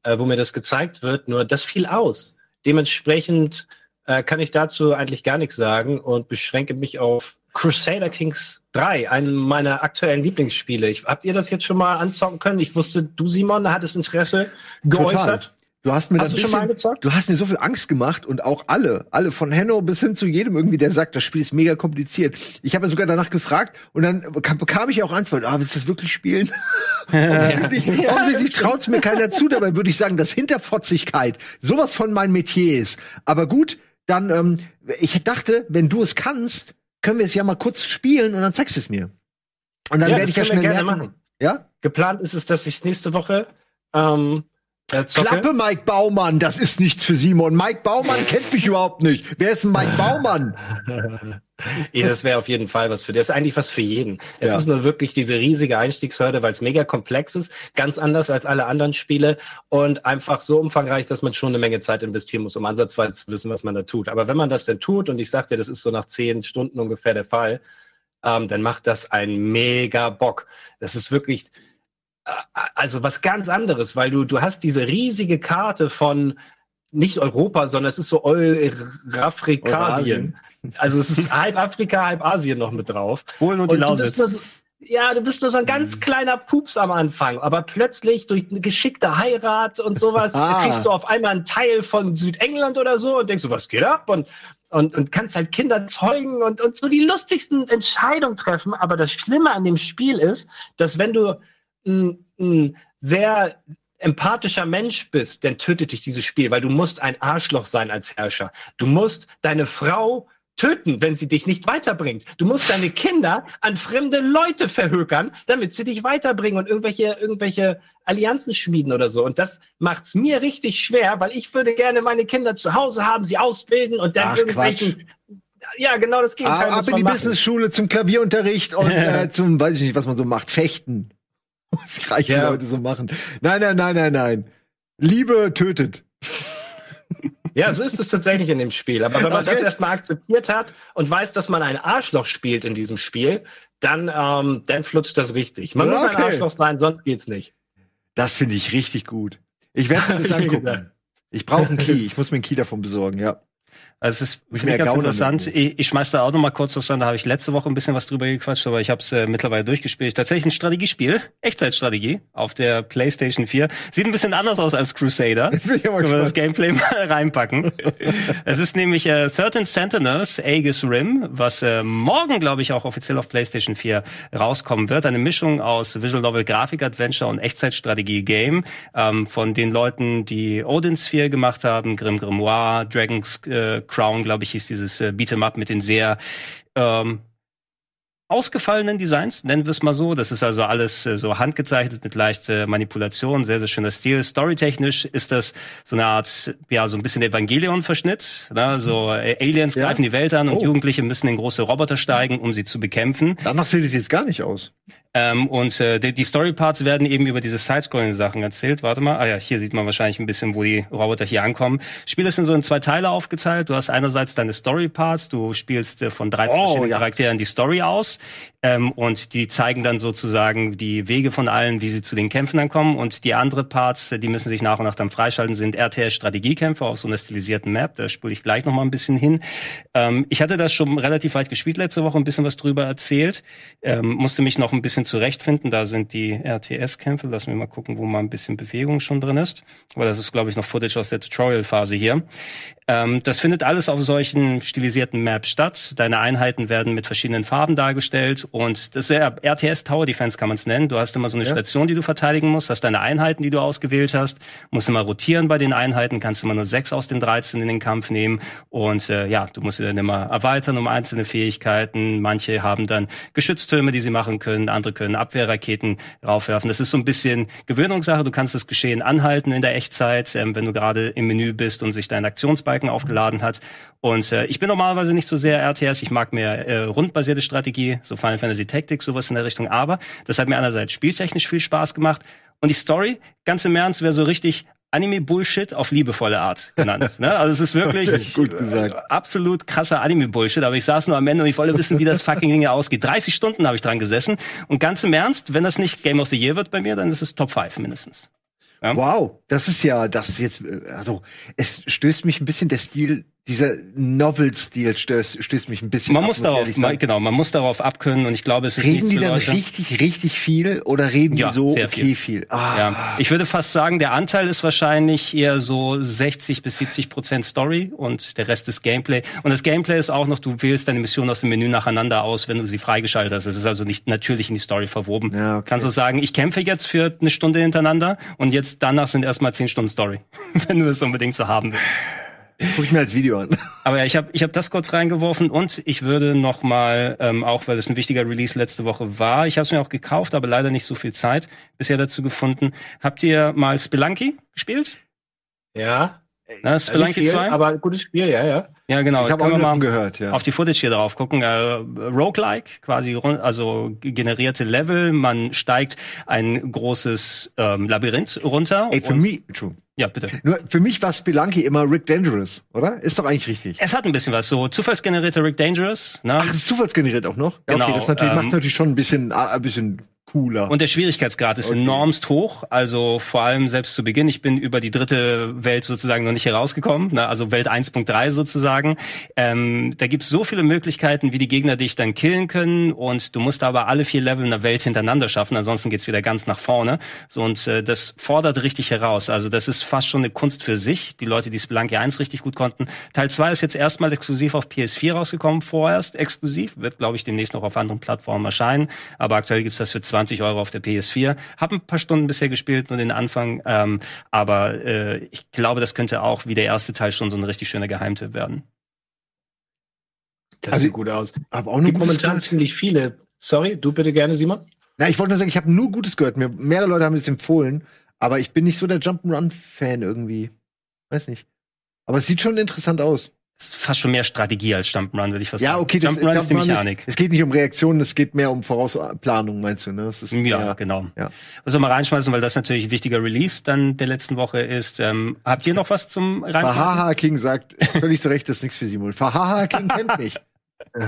äh, wo mir das gezeigt wird. Nur das fiel aus. Dementsprechend äh, kann ich dazu eigentlich gar nichts sagen und beschränke mich auf Crusader Kings 3, einen meiner aktuellen Lieblingsspiele. Ich, habt ihr das jetzt schon mal anzocken können? Ich wusste, du, Simon, hattest Interesse geäußert. Du hast mir Hast ein schon mal bisschen, du hast mir so viel Angst gemacht und auch alle, alle von Henno bis hin zu jedem irgendwie, der sagt, das Spiel ist mega kompliziert. Ich habe ja sogar danach gefragt und dann bekam, ich auch Antwort, ah, willst du das wirklich spielen? offensichtlich offensichtlich traut's mir keiner zu, dabei würde ich sagen, dass Hinterfotzigkeit sowas von mein Metier ist. Aber gut, dann, ähm, ich dachte, wenn du es kannst, können wir es ja mal kurz spielen und dann zeigst du es mir. Und dann Ja, werde ich ja können wir schnell gerne merken. machen. Ja? Geplant ist es, dass ich nächste Woche ähm, äh. Klappe, Mike Baumann, das ist nichts für Simon. Mike Baumann kennt mich überhaupt nicht. Wer ist denn Mike Baumann? Ja, das wäre auf jeden Fall was für Das ist eigentlich was für jeden. Es Ja. ist nur wirklich diese riesige Einstiegshürde, weil es mega komplex ist, ganz anders als alle anderen Spiele und einfach so umfangreich, dass man schon eine Menge Zeit investieren muss, um ansatzweise zu wissen, was man da tut. Aber wenn man das denn tut, und ich sagte, das ist so nach zehn Stunden ungefähr der Fall, ähm, dann macht das einen mega Bock. Das ist wirklich, also was ganz anderes, weil du, du hast diese riesige Karte von nicht Europa, sondern es ist so Eurafrikasien. Also es ist halb Afrika, halb Asien noch mit drauf. Polen und die Und du nur so, ja, du bist nur so ein ganz kleiner Pups am Anfang, aber plötzlich durch eine geschickte Heirat und sowas Ah. kriegst du auf einmal einen Teil von Südengland oder so und denkst du, was geht ab? Und, und, und kannst halt Kinder zeugen und, und so die lustigsten Entscheidungen treffen. Aber das Schlimme an dem Spiel ist, dass wenn du ein, ein sehr empathischer Mensch bist, dann tötet dich dieses Spiel, weil du musst ein Arschloch sein als Herrscher. Du musst deine Frau töten, wenn sie dich nicht weiterbringt. Du musst deine Kinder an fremde Leute verhökern, damit sie dich weiterbringen und irgendwelche, irgendwelche Allianzen schmieden oder so. Und das macht's mir richtig schwer, weil ich würde gerne meine Kinder zu Hause haben, sie ausbilden und dann Ach, irgendwelchen ja, genau das Gegenteil. ab muss in man die. Businessschule zum Klavierunterricht und äh, zum, weiß ich nicht, was man so macht, Fechten. Was die reichen Ja. Leute so machen. Nein, nein, nein, nein, nein. Liebe tötet. Ja, so ist es tatsächlich in dem Spiel. Aber wenn man Okay. das erstmal akzeptiert hat und weiß, dass man ein Arschloch spielt in diesem Spiel, dann, ähm, dann flutscht das richtig. Man muss ein Okay. Arschloch sein, sonst geht's nicht. Das finde ich richtig gut. Ich werde mir das angucken. Ich brauche einen Key. Ich muss mir einen Key davon besorgen, ja. Also es ist Muss für mich ganz interessant. Ich, ich schmeiß da auch noch mal kurz was dran. Da habe ich letzte Woche ein bisschen was drüber gequatscht, aber ich habe es äh, mittlerweile durchgespielt. Tatsächlich ein Strategiespiel, Echtzeitstrategie auf der PlayStation 4. Sieht ein bisschen anders aus als Crusader. Können wir das. Gameplay mal reinpacken. es ist nämlich äh, 13 Sentinels Aegis Rim, was äh, morgen, glaube ich, auch offiziell auf PlayStation 4 rauskommen wird. Eine Mischung aus Visual Novel Grafik Adventure und Echtzeitstrategie Game ähm, von den Leuten, die Odin Sphere gemacht haben, Grim Grimoire, Dragon's äh, Crown, glaube ich, hieß dieses äh, Beat'em Up mit den sehr ähm, ausgefallenen Designs, nennen wir es mal so. Das ist also alles äh, so handgezeichnet mit leichter Manipulation, sehr, sehr schöner Stil. Storytechnisch ist das so eine Art, ja, so ein bisschen Evangelion-Verschnitt. Ne? So äh, Aliens Ja? greifen die Welt an und Oh. Jugendliche müssen in große Roboter steigen, um sie zu bekämpfen. Danach sieht es jetzt gar nicht aus. Ähm, und äh, die, die Story-Parts werden eben über diese Sidescrolling-Sachen erzählt. Warte mal, ah ja, hier sieht man wahrscheinlich ein bisschen, wo die Roboter hier ankommen. Spiel ist in so in zwei Teile aufgeteilt. Du hast einerseits deine Story-Parts, du spielst äh, von 13 Oh, verschiedenen ja. Charakteren die Story aus ähm, und die zeigen dann sozusagen die Wege von allen, wie sie zu den Kämpfen dann kommen. Und die andere Parts, äh, die müssen sich nach und nach dann freischalten, sind RTS-Strategiekämpfe auf so einer stilisierten Map. Da spule ich gleich noch mal ein bisschen hin. Ähm, ich hatte das schon relativ weit gespielt letzte Woche, ein bisschen was drüber erzählt. Ähm, musste mich noch ein bisschen zurechtfinden. Da sind die RTS-Kämpfe. Lassen wir mal gucken, wo mal ein bisschen Bewegung schon drin ist. Aber das ist, glaube ich, noch Footage aus der Tutorial-Phase hier. Ähm, das findet alles auf solchen stilisierten Maps statt. Deine Einheiten werden mit verschiedenen Farben dargestellt und das ist ja RTS Tower Defense kann man es nennen. Du hast immer so eine Ja. Station, die du verteidigen musst, hast deine Einheiten, die du ausgewählt hast, musst immer rotieren bei den Einheiten, kannst immer nur sechs aus den 13 in den Kampf nehmen und äh, ja, du musst sie dann immer erweitern um einzelne Fähigkeiten. Manche haben dann Geschütztürme, die sie machen können, andere können Abwehrraketen raufwerfen. Das ist so ein bisschen Gewöhnungssache. Du kannst das Geschehen anhalten in der Echtzeit, ähm, wenn du gerade im Menü bist und sich dein Aktionsbalken aufgeladen hat. Und äh, ich bin normalerweise nicht so sehr RTS. Ich mag mehr äh, rundbasierte Strategie, so Final Fantasy Tactics, sowas in der Richtung. Aber das hat mir einerseits spieltechnisch viel Spaß gemacht. Und die Story, ganz im Ernst, wäre so richtig Anime-Bullshit auf liebevolle Art genannt. ne? Also es ist wirklich Gut gesagt. äh, absolut krasser Anime-Bullshit. Aber ich saß nur am Ende und ich wollte wissen, wie das fucking Ding hier ausgeht. 30 Stunden habe ich dran gesessen. Und ganz im Ernst, wenn das nicht Game of the Year wird bei mir, dann ist es Top 5 mindestens. Ja. Wow, das ist ja, das ist jetzt, äh, also es stößt mich ein bisschen der Stil, dieser Novel-Stil stößt, stößt mich ein bisschen. Man ab, muss darauf, man, genau, man muss darauf abkönnen und ich glaube, es ist Reden die dann Leute. richtig, richtig viel oder reden Ja, die so sehr okay viel. viel? Ah, Ja, ich würde fast sagen, der Anteil ist wahrscheinlich eher so 60 bis 70 Prozent Story und der Rest ist Gameplay. Und das Gameplay ist auch noch, du wählst deine Mission aus dem Menü nacheinander aus, wenn du sie freigeschaltet hast. Es ist also nicht natürlich in die Story verwoben. Ja, okay. Kannst du sagen, ich kämpfe jetzt für eine Stunde hintereinander und jetzt danach sind erstmal 10 Stunden Story, wenn du das unbedingt so haben willst. Guck ich mir als Video an. Aber ja, ich habe ich hab das kurz reingeworfen und ich würde noch mal, ähm, auch weil es ein wichtiger Release letzte Woche war, ich habe es mir auch gekauft, aber leider nicht so viel Zeit bisher dazu gefunden. Habt ihr mal Spelunky gespielt? Ja. Na, Also Spelunky nicht viel, 2? Aber gutes Spiel, ja, ja. Ja, genau. ich habe auch mal gehört, ja. auf die Footage hier drauf gucken. Äh, Roguelike, quasi also generierte Level. Man steigt ein großes ähm, Labyrinth runter. Ey, für mich, Entschuldigung. Ja, bitte. Nur für mich war Spelunky immer Rick Dangerous, oder? Ist doch eigentlich richtig. Es hat ein bisschen was, so zufallsgenerierter Rick Dangerous. Ne? Ach, es ist zufallsgeneriert auch noch? Ja, Genau, okay, das natürlich, ähm, macht's natürlich schon ein bisschen, ah, ein bisschen cooler. Und der Schwierigkeitsgrad ist Okay. enormst hoch. Also vor allem selbst zu Beginn. Ich bin über die dritte Welt sozusagen noch nicht herausgekommen. Ne? Also Welt 1.3 sozusagen. Ähm, da gibt's so viele Möglichkeiten, wie die Gegner dich dann killen können. Und du musst aber alle vier Level in der Welt hintereinander schaffen. Ansonsten geht's wieder ganz nach vorne. So, und äh, das fordert richtig heraus. Also das ist fast schon eine Kunst für sich. Die Leute, die Spelunky 1 richtig gut konnten. Teil 2 ist jetzt erstmal exklusiv auf PS4 rausgekommen. Vorerst exklusiv. Wird, glaube ich, demnächst noch auf anderen Plattformen erscheinen. Aber aktuell gibt's das für 20 Euro auf der PS4. Hab ein paar Stunden bisher gespielt, nur den Anfang. Ähm, aber äh, ich glaube, das könnte auch wie der erste Teil schon so ein richtig schöner Geheimtipp werden. Das Also- sieht gut aus. aber auch nur momentan gehört. ziemlich viele. Sorry, du bitte gerne, Simon? Na, ich wollte nur sagen, ich habe nur Gutes gehört. Mir mehrere Leute haben es empfohlen, aber ich bin nicht so der Jump'n'Run-Fan irgendwie. Weiß nicht. Aber es sieht schon interessant aus. Fast schon mehr Strategie als Jump'n'Run, würde ich fast Ja, sagen. okay, das Jump'n'Run ist die Mechanik. es geht nicht um Reaktionen, es geht mehr um Vorausplanung, meinst du, ne? Das ist Ja, mehr- genau. Ja. Also mal reinschmeißen, weil das natürlich ein wichtiger Release dann der letzten Woche ist. Ähm, habt ihr noch was zum Reinschmeißen? Fahaha King sagt, völlig zu Recht, das ist nichts für Simon. Fahaha King kennt mich.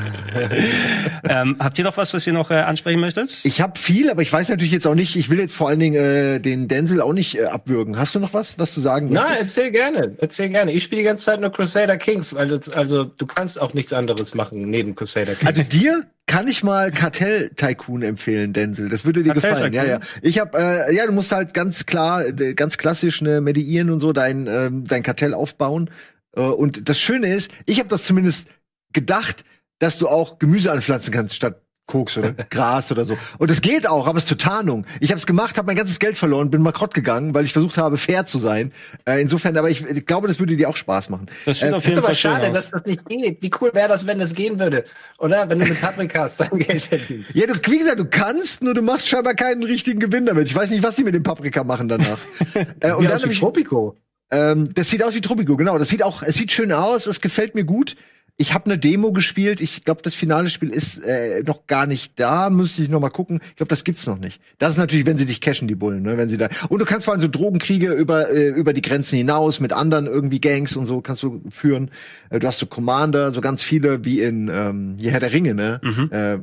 Ähm, habt ihr noch was, was ihr noch äh, ansprechen möchtet? Ich habe viel, aber ich weiß natürlich jetzt auch nicht, ich will jetzt vor allen Dingen äh, den Denzel auch nicht äh, abwürgen. Hast du noch was, was du sagen Nein, möchtest? erzähl gerne, erzähl gerne. Ich spiele die ganze Zeit nur Crusader Kings, weil das, also du kannst auch nichts anderes machen neben Crusader Kings. Also dir kann ich mal Kartell Tycoon empfehlen, Denzel. Das würde dir Kartell gefallen. Ja, ja. Tycoon? Ich habe äh, ja, du musst halt ganz klar, äh, ganz klassisch ne, mediieren und so dein ähm, dein Kartell aufbauen. Äh, und das Schöne ist, ich habe das zumindest gedacht, dass du auch Gemüse anpflanzen kannst statt Koks oder Gras oder so. Und das geht auch, aber es ist zur Tarnung. Ich habe es gemacht, habe mein ganzes Geld verloren, bin makrott gegangen, weil ich versucht habe, fair zu sein. Äh, insofern, aber ich, ich glaube, das würde dir auch Spaß machen. Das sieht Äh, auf ist jeden aber Fall schön schade, aus. dass das nicht geht. Wie cool wäre das, wenn das gehen würde? Oder? Wenn du mit Paprikas dein Geld verdienst. Ja, du, wie gesagt, du kannst, nur du machst scheinbar keinen richtigen Gewinn damit. Ich weiß nicht, was die mit dem Paprika machen danach. äh, und Wie dann aus wie ich, Tropico. ähm, das sieht aus wie Tropico, genau. Das sieht auch, es sieht schön aus, es gefällt mir gut. Ich habe eine Demo gespielt. Ich glaube, das finale Spiel ist äh, noch gar nicht da. Müsste ich noch mal gucken. Ich glaube, das gibt's noch nicht. Das ist natürlich, wenn sie dich cashen, die Bullen, ne? Wenn sie da. Und du kannst vor allem so Drogenkriege über äh, über die Grenzen hinaus mit anderen irgendwie Gangs und so kannst du führen. Äh, du hast so Commander, so ganz viele wie in ähm, Herr der Ringe, ne? Äh,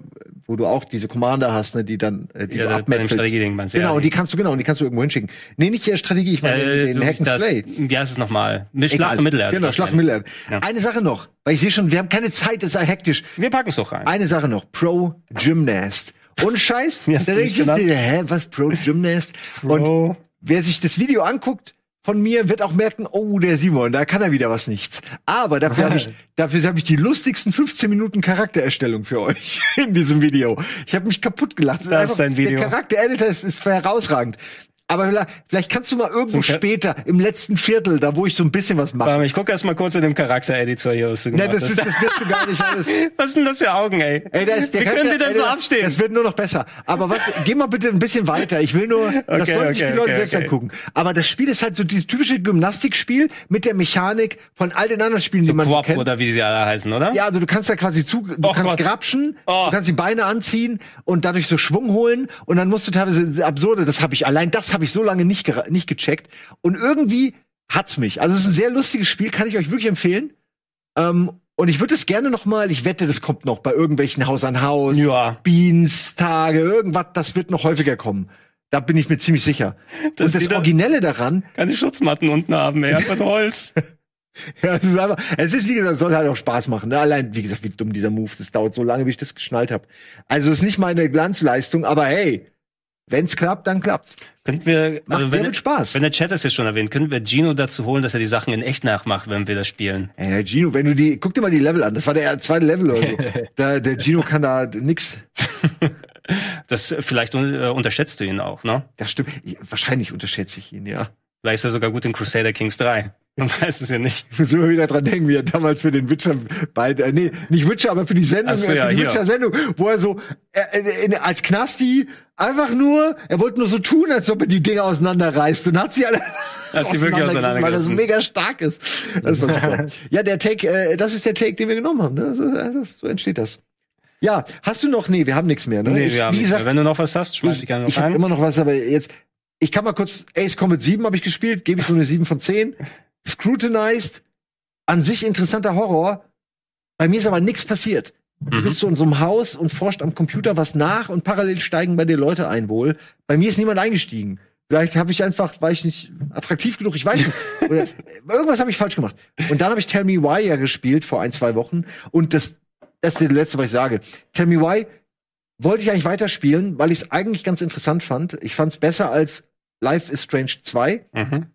wo du auch diese Commander hast, ne? Die dann äh, die Ja, du abmetzelst. Meinst Genau, ja. und die kannst du genau, und die kannst du irgendwo hinschicken. Nee, nicht die Strategie, ich meine Äh, den du, Hack and das, Slay. wie heißt es nochmal? Schlacht Mittelerde. Genau, Schlacht Mittelerde. Ja. Eine Sache noch, weil ich sehe schon, wir haben keine Zeit, das ist hektisch. Wir packen es doch rein. Eine Sache noch, Pro Gymnast. Ohne Scheiß, da genannt? hä, was Pro Gymnast? Und wer sich das Video anguckt von mir, wird auch merken, oh, der Simon, da kann er wieder was nichts. Aber dafür habe ich, dafür habe ich die lustigsten 15 Minuten Charaktererstellung für euch in diesem Video. Ich habe mich kaputt gelacht. Es Das ist dein Video. Der Charakter-Editor ist, ist herausragend. Aber vielleicht- kannst du mal irgendwo Cha- später, im letzten Viertel, da wo ich so ein bisschen was mache. Ich gucke erst mal kurz in dem Charakter-Editor hier, was du gemacht das, hast. ist, das wirst du gar nicht alles. was sind das für Augen, ey? Ey, da ist der Wie können die denn so abstehen? Das wird nur noch besser. Aber was, geh mal bitte ein bisschen weiter. Ich will nur, das Okay, sollen sich okay, die Leute okay, selbst angucken. Aber das Spiel ist halt so dieses typische Gymnastikspiel mit der Mechanik von all den anderen Spielen, die man so Quap kennt. oder wie sie alle heißen, oder? Ja, also du kannst da quasi zu, du Oh kannst Gott. grapschen, Oh. du kannst die Beine anziehen und dadurch so Schwung holen und dann musst du teilweise absurde, das habe ich allein, das habe ich so lange nicht nicht gecheckt und irgendwie hat's mich. Also es ist ein sehr lustiges Spiel, kann ich euch wirklich empfehlen. Ähm, und ich würde es gerne noch mal, ich wette, das kommt noch bei irgendwelchen Haus an Haus, Ja. Beans Tage, irgendwas, das wird noch häufiger kommen. Da bin ich mir ziemlich sicher. Das und das Originelle daran, Keine Schutzmatten unten haben, einfach nur Holz. Ja, es ist einfach, es ist, wie gesagt, es soll halt auch Spaß machen. Ne? Allein, wie gesagt, wie dumm dieser Move, das dauert so lange, wie ich das geschnallt habe. Also es ist nicht meine Glanzleistung, aber hey, wenn's klappt, dann klappt's. Könnten wir, Macht also sehr wenn, viel Spaß. wenn der Chat es jetzt schon erwähnt, können wir Gino dazu holen, dass er die Sachen in echt nachmacht, wenn wir das spielen. Ey, der Gino, wenn du die, guck dir mal die Level an, das war der zweite Level oder so. da, der Gino kann da nix. Das äh, vielleicht äh, unterschätzt du ihn auch, ne? Das stimmt. Ich, wahrscheinlich unterschätze ich ihn, ja. Vielleicht ist er sogar gut in Crusader Kings 3. Man weiß es ja nicht. Ich muss immer wieder dran denken, wie er damals für den Witcher beide, äh, nee, nicht Witcher, aber für die Sendung, so, äh, ja, für die. Witcher-Sendung, wo er so äh, äh, in, als Knasti einfach nur, er wollte nur so tun, als ob er die Dinge auseinanderreißt und hat sie alle Hat sie wirklich auseinandergerissen, weil das mega stark ist. Das war super. ja, der Take, äh, das ist der Take, den wir genommen haben. Ne? Das, ist- das, so entsteht das. Ja, hast du noch? Nee, wir haben nichts mehr. Ne? Nee, ich, wir haben gesagt, mehr. Wenn du noch was hast, schmeiß ich, gerne noch ich habe rein. immer noch was, aber jetzt, ich kann mal kurz, Ace Combat 7 habe ich gespielt, gebe ich so eine 7 von 10. Scrutinized, an sich interessanter Horror. Bei mir ist aber nichts passiert. Du Mhm. bist so in so einem Haus und forscht am Computer was nach und parallel steigen bei dir Leute ein wohl. Bei mir ist niemand eingestiegen. Vielleicht habe ich einfach, war ich nicht attraktiv genug, ich weiß nicht. Oder irgendwas habe ich falsch gemacht. Und dann habe ich Tell Me Why ja gespielt vor ein, zwei Wochen. Und das, das ist das Letzte, was ich sage. Tell Me Why wollte ich eigentlich weiterspielen, weil ich es eigentlich ganz interessant fand. Ich fand es besser als Life is Strange 2. Mhm.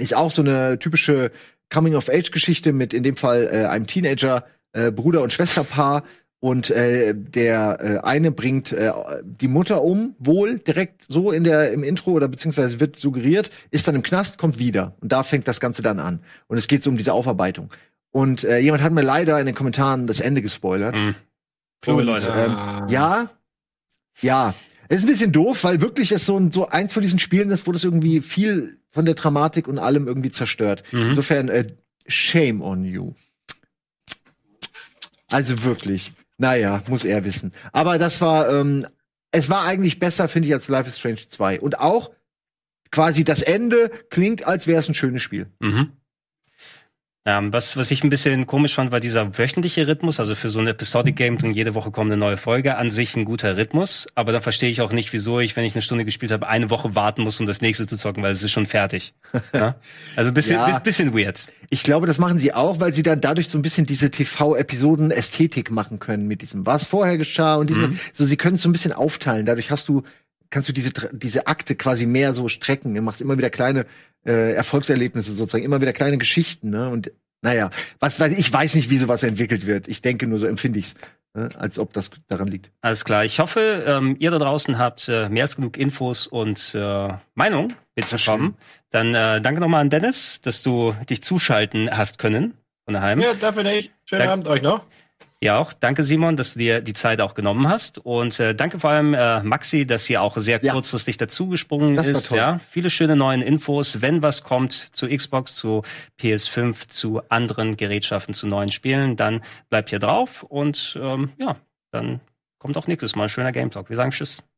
Ist auch so eine typische Coming-of-Age-Geschichte mit in dem Fall äh, einem Teenager, äh, Bruder und Schwesterpaar. Und äh, der äh, eine bringt äh, die Mutter um, wohl direkt so in der im Intro oder beziehungsweise wird suggeriert, ist dann im Knast, kommt wieder und da fängt das Ganze dann an. Und es geht so um diese Aufarbeitung. Und äh, jemand hat mir leider in den Kommentaren das Ende gespoilert. Mhm. Kluge Und, Leute. Ähm, Ah. ja, ja. Es ist ein bisschen doof, weil wirklich es so, ein, so eins von diesen Spielen ist, wo das irgendwie viel von der Dramatik und allem irgendwie zerstört. Mhm. Insofern, äh, shame on you. Also wirklich. Naja, muss er wissen. Aber das war, ähm, es war eigentlich besser, finde ich, als Life is Strange 2. Und auch quasi das Ende klingt, als wäre es ein schönes Spiel. Mhm. Ähm, was, was ich ein bisschen komisch fand, war dieser wöchentliche Rhythmus. Also für so ein Episodic Game und jede Woche kommt eine neue Folge. An sich ein guter Rhythmus. Aber da verstehe ich auch nicht, wieso ich, wenn ich eine Stunde gespielt habe, eine Woche warten muss, um das nächste zu zocken, weil es ist schon fertig. ja? Also ein bisschen, Ja. bisschen weird. Ich glaube, das machen sie auch, weil sie dann dadurch so ein bisschen diese TV-Episoden-Ästhetik machen können mit diesem, was vorher geschah und diese, so sie können es so ein bisschen aufteilen. Dadurch hast du, kannst du diese, diese Akte quasi mehr so strecken. Du machst immer wieder kleine äh, Erfolgserlebnisse sozusagen, immer wieder kleine Geschichten, ne? Und naja, was weiß ich, ich weiß nicht, wie sowas entwickelt wird. Ich denke nur, so empfinde ich's, ne? als ob das daran liegt. Alles klar. Ich hoffe, ähm, ihr da draußen habt äh, mehr als genug Infos und äh, Meinung mitbekommen. Dann äh, danke nochmal an Dennis, dass du dich zuschalten hast können von daheim. Ja, dafür nicht. Schönen Dank- Abend euch noch. Ja, auch. Danke, Simon, dass du dir die Zeit auch genommen hast. Und äh, danke vor allem äh, Maxi, dass hier auch sehr Ja. kurzfristig dazugesprungen ist. Ja, viele schöne neuen Infos, wenn was kommt zu Xbox, zu PS5, zu anderen Gerätschaften, zu neuen Spielen, dann bleibt hier drauf. Und ähm, ja, dann kommt auch nächstes Mal ein schöner Game Talk. Wir sagen Tschüss.